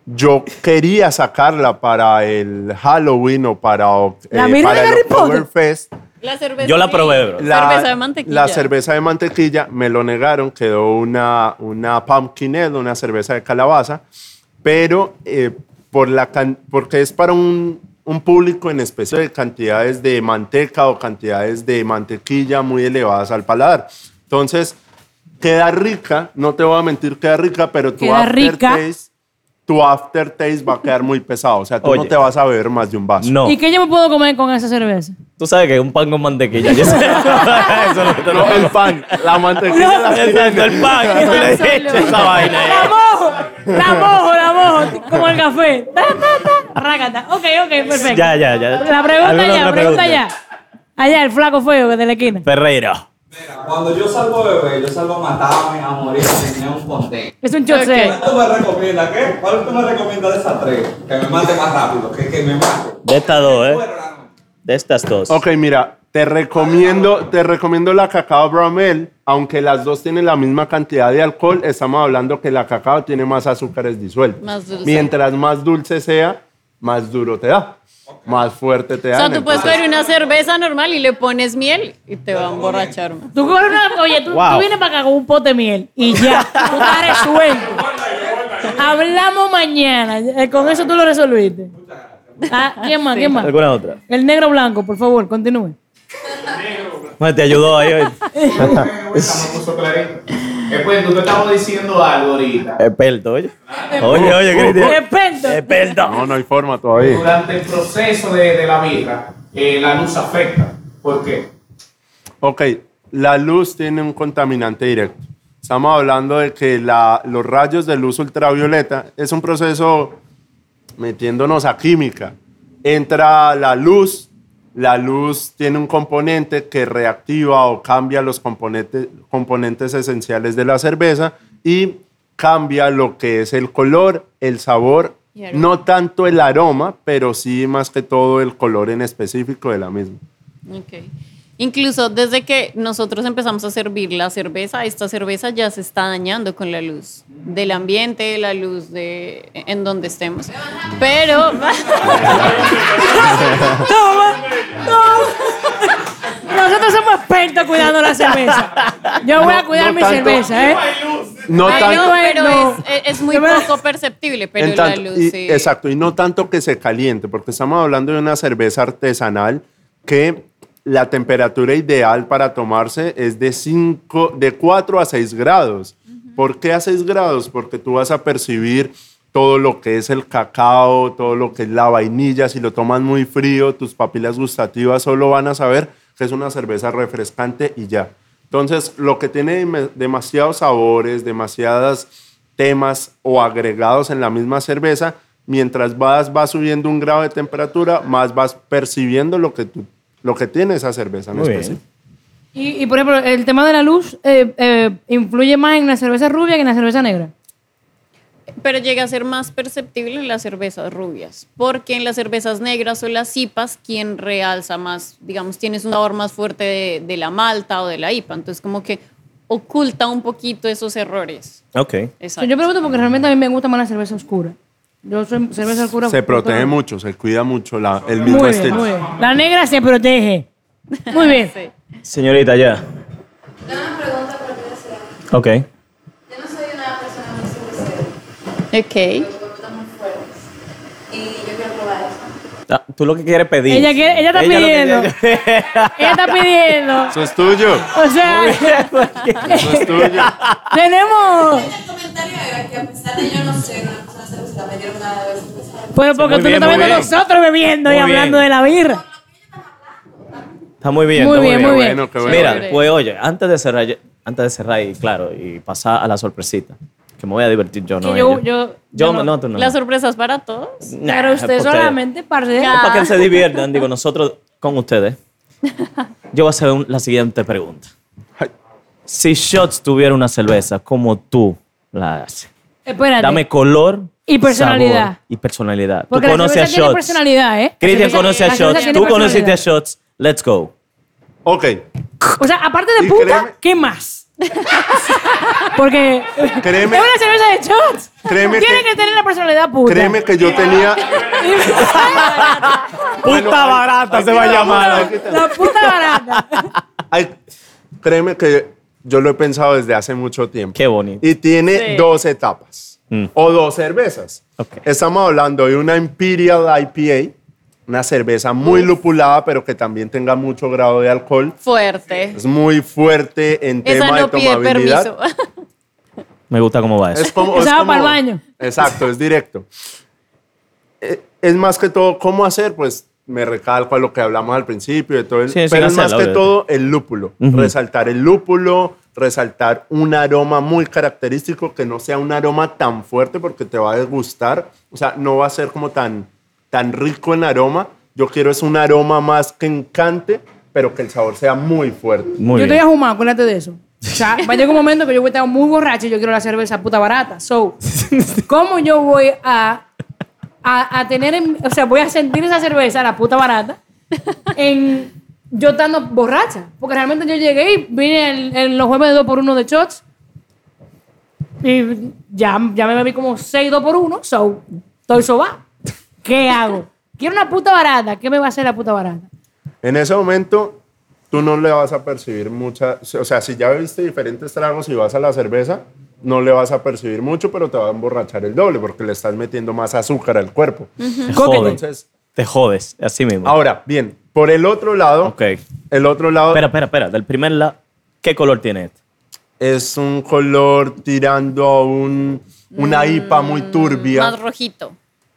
Speaker 4: yo quería sacarla para el Halloween o para, eh,
Speaker 2: ¿La
Speaker 4: para el? Oktoberfest.
Speaker 3: La cerveza
Speaker 1: Yo la probé, bro.
Speaker 4: La
Speaker 3: cerveza de mantequilla.
Speaker 4: La cerveza de mantequilla me lo negaron, quedó una, una pumpkin ale, una cerveza de calabaza, pero eh, por la can- porque es para un, un público en especial de cantidades de manteca o cantidades de mantequilla muy elevadas al paladar. Entonces, queda rica, no te voy a mentir, queda rica, pero tu
Speaker 2: Queda rica.
Speaker 4: aftertaste, tu aftertaste va a quedar muy pesado. O sea, tú no te vas a beber más de un vaso.
Speaker 1: No.
Speaker 2: ¿Y qué yo me puedo comer con esa cerveza?
Speaker 1: Tú sabes que un pan con mantequilla. Yo sé- [LAUGHS] [LAUGHS] Eso no te lo
Speaker 4: No, el pan, la mantequilla la
Speaker 1: Exacto, el pan. Y tú le echas esa vaina.
Speaker 2: La mojo, la mojo, la mojo, como el café. Ta, ta, ta, rácata. Ok, ok, perfecto.
Speaker 1: Ya, ya, ya.
Speaker 2: La pregunta
Speaker 1: ¿Alguna
Speaker 2: ya,
Speaker 1: otra
Speaker 2: pregunta
Speaker 1: pregunta?
Speaker 2: ya. Allá, el flaco feo de la esquina.
Speaker 1: Ferreira.
Speaker 6: Mira, cuando yo salgo a beber, yo salgo a matarme, a morir, a tener un contexto.
Speaker 2: Es un
Speaker 3: Ok.
Speaker 6: ¿Cuál tú me recomiendas? ¿Qué? ¿Cuál tú me recomiendas de esas tres? Que me mate más rápido, que, que me mate.
Speaker 1: De estas dos, ¿eh? De estas dos.
Speaker 4: Ok, mira, te recomiendo, te recomiendo la cacao brown ale, aunque las dos tienen la misma cantidad de alcohol, estamos hablando que la cacao tiene más azúcares disueltos.
Speaker 3: Más dulce.
Speaker 4: Mientras más dulce sea, más duro te da, más fuerte te
Speaker 3: O
Speaker 4: da.
Speaker 3: sea, tú puedes coger una cerveza normal y le pones miel y te va a emborrachar más.
Speaker 2: Tú coges una, oye, tú,
Speaker 1: Wow.
Speaker 2: tú vienes para acá con un pote de miel y ya, tú estás resuelto. Hablamos mañana. eh, Con eso tú lo resolviste. Ah, ¿Quién más? ¿Quién más?
Speaker 1: ¿Alguna otra?
Speaker 2: El negro blanco, por favor, continúe.
Speaker 1: Bueno, te ayudó ahí. hoy. [LAUGHS]
Speaker 5: Estamos puso clarito. Después, tú te estabas diciendo algo ahorita.
Speaker 1: Experto, oye. Oye, oye, Cristian.
Speaker 2: Experto.
Speaker 1: Experto.
Speaker 4: No, no hay forma todavía.
Speaker 5: Durante el proceso de, de la birra, eh, la luz afecta. ¿Por qué?
Speaker 4: Ok, la luz tiene un contaminante directo. Estamos hablando de que la- los rayos de luz ultravioleta es un proceso metiéndonos a química. Entra la luz, la luz tiene un componente que reactiva o cambia los componentes, componentes esenciales de la cerveza y cambia lo que es el color, el sabor, no tanto el aroma, pero sí más que todo el color en específico de la misma.
Speaker 3: Ok. Incluso desde que nosotros empezamos a servir la cerveza, esta cerveza ya se está dañando con la luz del ambiente, la luz de en donde estemos. Pero [LAUGHS]
Speaker 2: Toma, toma. Nosotros somos expertos cuidando la cerveza. Yo voy a cuidar
Speaker 4: no
Speaker 2: mi
Speaker 4: tanto.
Speaker 2: cerveza, ¿eh?
Speaker 4: No
Speaker 3: Ay,
Speaker 4: tanto,
Speaker 3: no, pero
Speaker 2: no.
Speaker 3: es, es muy poco perceptible, pero
Speaker 4: En
Speaker 3: la
Speaker 4: tanto-
Speaker 3: luz
Speaker 4: y-
Speaker 3: sí.
Speaker 4: Exacto, y no tanto que se caliente, porque estamos hablando de una cerveza artesanal que la temperatura ideal para tomarse es de, cinco, de 4 a 6 grados. ¿Por qué a 6 grados? Porque tú vas a percibir todo lo que es el cacao, todo lo que es la vainilla. Si lo tomas muy frío, tus papilas gustativas solo van a saber que es una cerveza refrescante y ya. Entonces, lo que tiene dem- demasiados sabores, demasiados temas o agregados en la misma cerveza, mientras vas, vas subiendo un grado de temperatura, más vas percibiendo lo que, tú, lo que tiene esa cerveza en
Speaker 1: Muy bien.
Speaker 4: específico.
Speaker 2: Y, y, por ejemplo, el tema de la luz eh, eh, influye más en la cerveza rubia que en la cerveza negra.
Speaker 3: Pero llega a ser más perceptible en las cervezas rubias, porque en las cervezas negras o las IPAs, quien realza más, digamos, tienes un sabor más fuerte de, de la malta o de la IPA, entonces como que oculta un poquito esos errores.
Speaker 1: Ok.
Speaker 3: Exacto.
Speaker 2: Yo pregunto porque realmente a mí me gusta más la cerveza oscura. Yo soy cerveza oscura.
Speaker 4: Se
Speaker 2: por
Speaker 4: protege mucho, se cuida mucho la- el mismo
Speaker 2: Muy bien,
Speaker 4: estilo.
Speaker 2: muy bien. La negra se protege. Muy bien. [LAUGHS]
Speaker 3: Sí.
Speaker 1: Señorita, ya.
Speaker 7: Tengo una pregunta para ti desear.
Speaker 1: Ok.
Speaker 7: Yo no soy una persona muy cervecera,
Speaker 3: Ok.
Speaker 7: me gustan muy fuertes. Y yo quiero probar eso.
Speaker 1: Ah, tú lo que quieres pedir.
Speaker 2: Ella, quiere- ella está
Speaker 1: Ella
Speaker 2: pidiendo.
Speaker 1: quiere-
Speaker 2: Ella está pidiendo.
Speaker 4: Eso es tuyo,
Speaker 2: O sea,
Speaker 4: eso es tuyo.
Speaker 2: tenemos.
Speaker 7: El comentario era que a pesar de yo no ser una persona cervecera, me dieron ganas de beber cerveza.
Speaker 2: Pues porque tú
Speaker 1: bien,
Speaker 2: no estás viendo nosotros bebiendo y hablando
Speaker 1: bien.
Speaker 2: de la birra.
Speaker 1: Está muy bien.
Speaker 2: Muy
Speaker 1: está
Speaker 2: bien, muy bien.
Speaker 4: bueno, qué bueno.
Speaker 1: Mira, pues oye, antes de cerrar, antes de cerrar y claro, y pasar a la sorpresita, que me voy a divertir yo, no
Speaker 2: yo- yo-
Speaker 1: Yo,
Speaker 2: yo no.
Speaker 1: no, tú no.
Speaker 3: Las sorpresas para todos.
Speaker 1: Nah,
Speaker 2: Pero usted
Speaker 1: porque-
Speaker 2: solamente,
Speaker 1: es para que se diviertan, digo, nosotros con ustedes. [LAUGHS] Yo voy a hacer un- la siguiente pregunta. Si Shots tuviera una cerveza como tú la haces,
Speaker 2: Espérate.
Speaker 1: dame color
Speaker 2: Y personalidad.
Speaker 1: sabor y personalidad.
Speaker 2: Porque
Speaker 1: tú
Speaker 2: la
Speaker 1: conoces a Shots.
Speaker 2: personalidad, ¿eh? La
Speaker 1: Cristian conoce a
Speaker 2: la
Speaker 1: Shots. Tú conociste a. Shots. Let's go.
Speaker 4: Ok,
Speaker 2: O sea, aparte de
Speaker 4: Y
Speaker 2: puta,
Speaker 4: créeme-
Speaker 2: ¿qué más? [LAUGHS] Porque
Speaker 4: Créeme-
Speaker 2: es una cerveza de shots.
Speaker 4: Créeme
Speaker 2: Tiene
Speaker 4: que-
Speaker 2: que, tener la personalidad puta.
Speaker 4: créeme que yo tenía... [LAUGHS]
Speaker 1: Puta barata se va a llamar.
Speaker 2: La puta barata.
Speaker 4: Ay, créeme que yo lo he pensado desde hace mucho tiempo.
Speaker 1: Qué bonito.
Speaker 4: Y tiene
Speaker 3: Sí.
Speaker 4: dos etapas.
Speaker 1: Mm.
Speaker 4: O dos cervezas. Estamos hablando de una Imperial IPA, una cerveza muy lupulada, pero que también tenga mucho grado de alcohol.
Speaker 3: Fuerte.
Speaker 4: Es muy fuerte en
Speaker 3: Esa
Speaker 4: tema
Speaker 3: no
Speaker 4: de
Speaker 3: pide
Speaker 4: tomabilidad.
Speaker 3: permiso. [LAUGHS]
Speaker 1: Me gusta cómo va eso.
Speaker 4: Es como, [LAUGHS] es como-
Speaker 2: para el baño.
Speaker 4: Exacto, es directo. Eh, Es más que todo, ¿cómo hacer? Pues me recalco a lo que hablamos al principio, de todo el-
Speaker 1: Sí,
Speaker 4: pero es más que todo el lúpulo.
Speaker 1: Ujú.
Speaker 4: Resaltar el lúpulo, resaltar un aroma muy característico, que no sea un aroma tan fuerte porque te va a gustar. O sea, no va a ser como tan, tan rico en aroma. Yo quiero es un aroma más que encante, pero que el sabor sea muy fuerte.
Speaker 1: Muy
Speaker 2: yo
Speaker 1: bien.
Speaker 2: estoy ahumado, acuérdate de eso. O sea, [LAUGHS] va a llegar un momento que yo voy a estar muy borracho y yo quiero la cerveza puta barata. So, ¿cómo yo voy a, a, a tener, en- o sea, voy a sentir esa cerveza, la puta barata, en yo estando borracha? Porque realmente yo llegué y vine en, en los jueves de 2 por 1 de shots y ya, ya me bebí como 6 2 por 1 so, estoy soba. ¿Qué hago? Quiero una puta barata. ¿Qué me va a hacer la puta barata?
Speaker 4: En ese momento, tú no le vas a percibir mucha. O sea, si ya bebiste diferentes tragos y vas a la cerveza, no le vas a percibir mucho, pero te va a emborrachar el doble porque le estás metiendo más azúcar al cuerpo.
Speaker 1: Te jodes.
Speaker 4: Entonces,
Speaker 1: Te jodes, así mismo.
Speaker 4: ahora, bien, por el otro lado,
Speaker 1: Ok.
Speaker 4: el otro lado
Speaker 1: Espera, espera, espera. Del primer lado, ¿qué color tiene este?
Speaker 4: es un color tirando a un, una IPA muy turbia.
Speaker 3: Más rojito.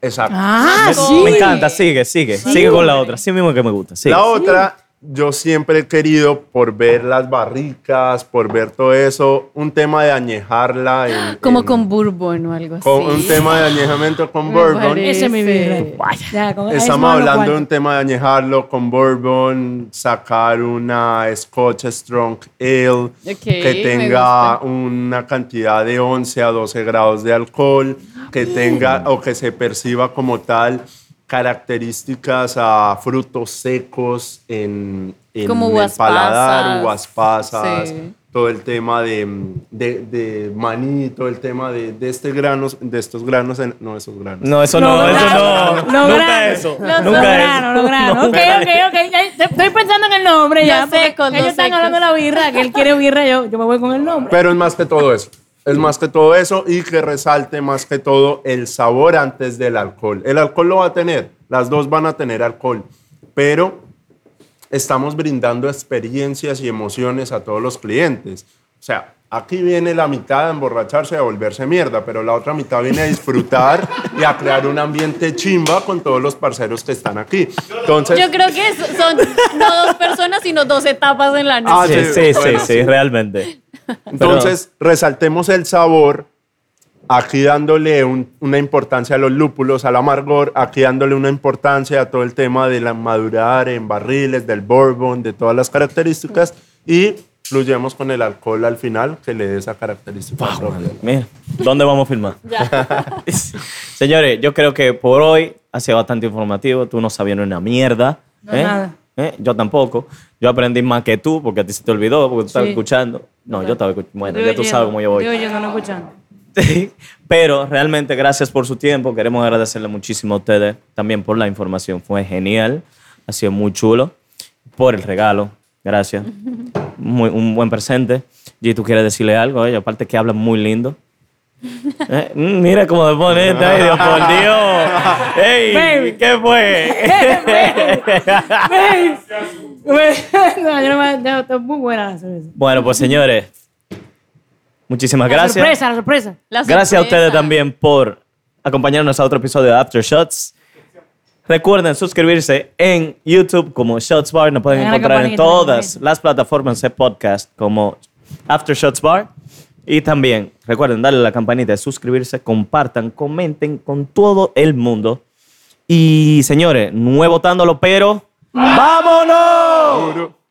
Speaker 4: Exacto.
Speaker 2: Ah,
Speaker 1: Me-
Speaker 2: sí.
Speaker 1: Me encanta, sigue, sigue. Sigue con la otra. Así mismo que me gusta. Sigue.
Speaker 4: La otra, yo siempre he querido, por ver las barricas, por ver todo eso, un tema de añejarla. en-
Speaker 3: Como
Speaker 4: en-
Speaker 3: con bourbon o algo así.
Speaker 4: con un tema de añejamiento con
Speaker 3: Me
Speaker 4: bourbon.
Speaker 2: Ese
Speaker 4: Estamos
Speaker 2: me van los
Speaker 4: hablando de un tema de añejarlo con bourbon, sacar una Scotch Strong Ale que
Speaker 3: me
Speaker 4: tenga una cantidad de 11 a 12 grados de alcohol, que tenga o que se perciba como tal características a frutos secos en, en
Speaker 3: Como
Speaker 4: el paladar,
Speaker 3: pasas.
Speaker 4: uvas pasas,
Speaker 3: Sí.
Speaker 4: todo el tema de, de, de maní, todo el tema de, de este granos, de estos granos, en- no esos granos.
Speaker 1: No, eso no, eso
Speaker 2: granos,
Speaker 1: no.
Speaker 2: los
Speaker 1: Nunca
Speaker 2: granos,
Speaker 1: eso.
Speaker 2: Los
Speaker 1: Nunca
Speaker 2: granos,
Speaker 1: eso.
Speaker 2: los granos. [LAUGHS] Ok, ok, ok. Ya Estoy pensando en el nombre ya. Porque
Speaker 3: secos,
Speaker 2: Ellos
Speaker 3: los
Speaker 2: están hablando de la birra, que él quiere birra, yo, yo me voy con el nombre.
Speaker 4: Pero es más que todo eso. Es más que todo eso y que resalte más que todo el sabor antes del alcohol. El alcohol lo va a tener, las dos van a tener alcohol, pero estamos brindando experiencias y emociones a todos los clientes. O sea, Aquí viene la mitad a emborracharse y a volverse mierda, pero la otra mitad viene a disfrutar y a crear un ambiente chimba con todos los parceros que están aquí. Entonces,
Speaker 3: Yo creo que son no dos personas, sino dos etapas en la noche.
Speaker 4: Ah,
Speaker 1: Sí,
Speaker 4: sí,
Speaker 1: sí, sí,
Speaker 4: bueno,
Speaker 1: sí,
Speaker 4: sí.
Speaker 1: realmente.
Speaker 4: Entonces, resaltemos el sabor, aquí dándole un- una importancia a los lúpulos, al amargor, aquí dándole una importancia a todo el tema de la madurar en barriles, del bourbon, de todas las características, y fluyemos con el alcohol al final, que le dé esa característica propia.
Speaker 1: Mira, ¿dónde vamos a filmar? [LAUGHS] Señores, yo creo que por hoy ha sido bastante informativo. Tú no sabías una mierda.
Speaker 2: No,
Speaker 1: ¿eh?
Speaker 2: nada.
Speaker 1: ¿Eh? Yo tampoco. Yo aprendí más que tú porque a ti se te olvidó, porque tú estabas
Speaker 2: Sí.
Speaker 1: escuchando. No, yo estaba escuchando. Bueno, ya tú sabes cómo yo voy.
Speaker 2: Estoy oyendo, no escuchando. [LAUGHS]
Speaker 1: Pero realmente gracias por su tiempo. Queremos agradecerle muchísimo a ustedes también por la información. Fue genial. Ha sido muy chulo. Por el regalo. Gracias. [LAUGHS] Muy, un buen presente. Y tú quieres decirle algo a ella. Aparte que habla muy lindo. [LAUGHS] Eh, mm, Mira cómo se pone esta. Dios, por Dios. Ey,
Speaker 2: Baby.
Speaker 1: ¿Qué fue? [LAUGHS]
Speaker 2: no, yo no me, no, está muy buena la cerveza.
Speaker 1: bueno, pues señores. Muchísimas
Speaker 2: La
Speaker 1: gracias.
Speaker 2: sorpresa, la sorpresa.
Speaker 3: La
Speaker 1: Gracias a ustedes también por acompañarnos a otro episodio de After Shots. Recuerden suscribirse en YouTube como Shots Bar. Nos pueden encontrar en todas las plataformas de podcast como After Shots Bar. Y también recuerden darle a la campanita de suscribirse, compartan, comenten con todo el mundo. Y señores, no votándolo, pero ¡vámonos!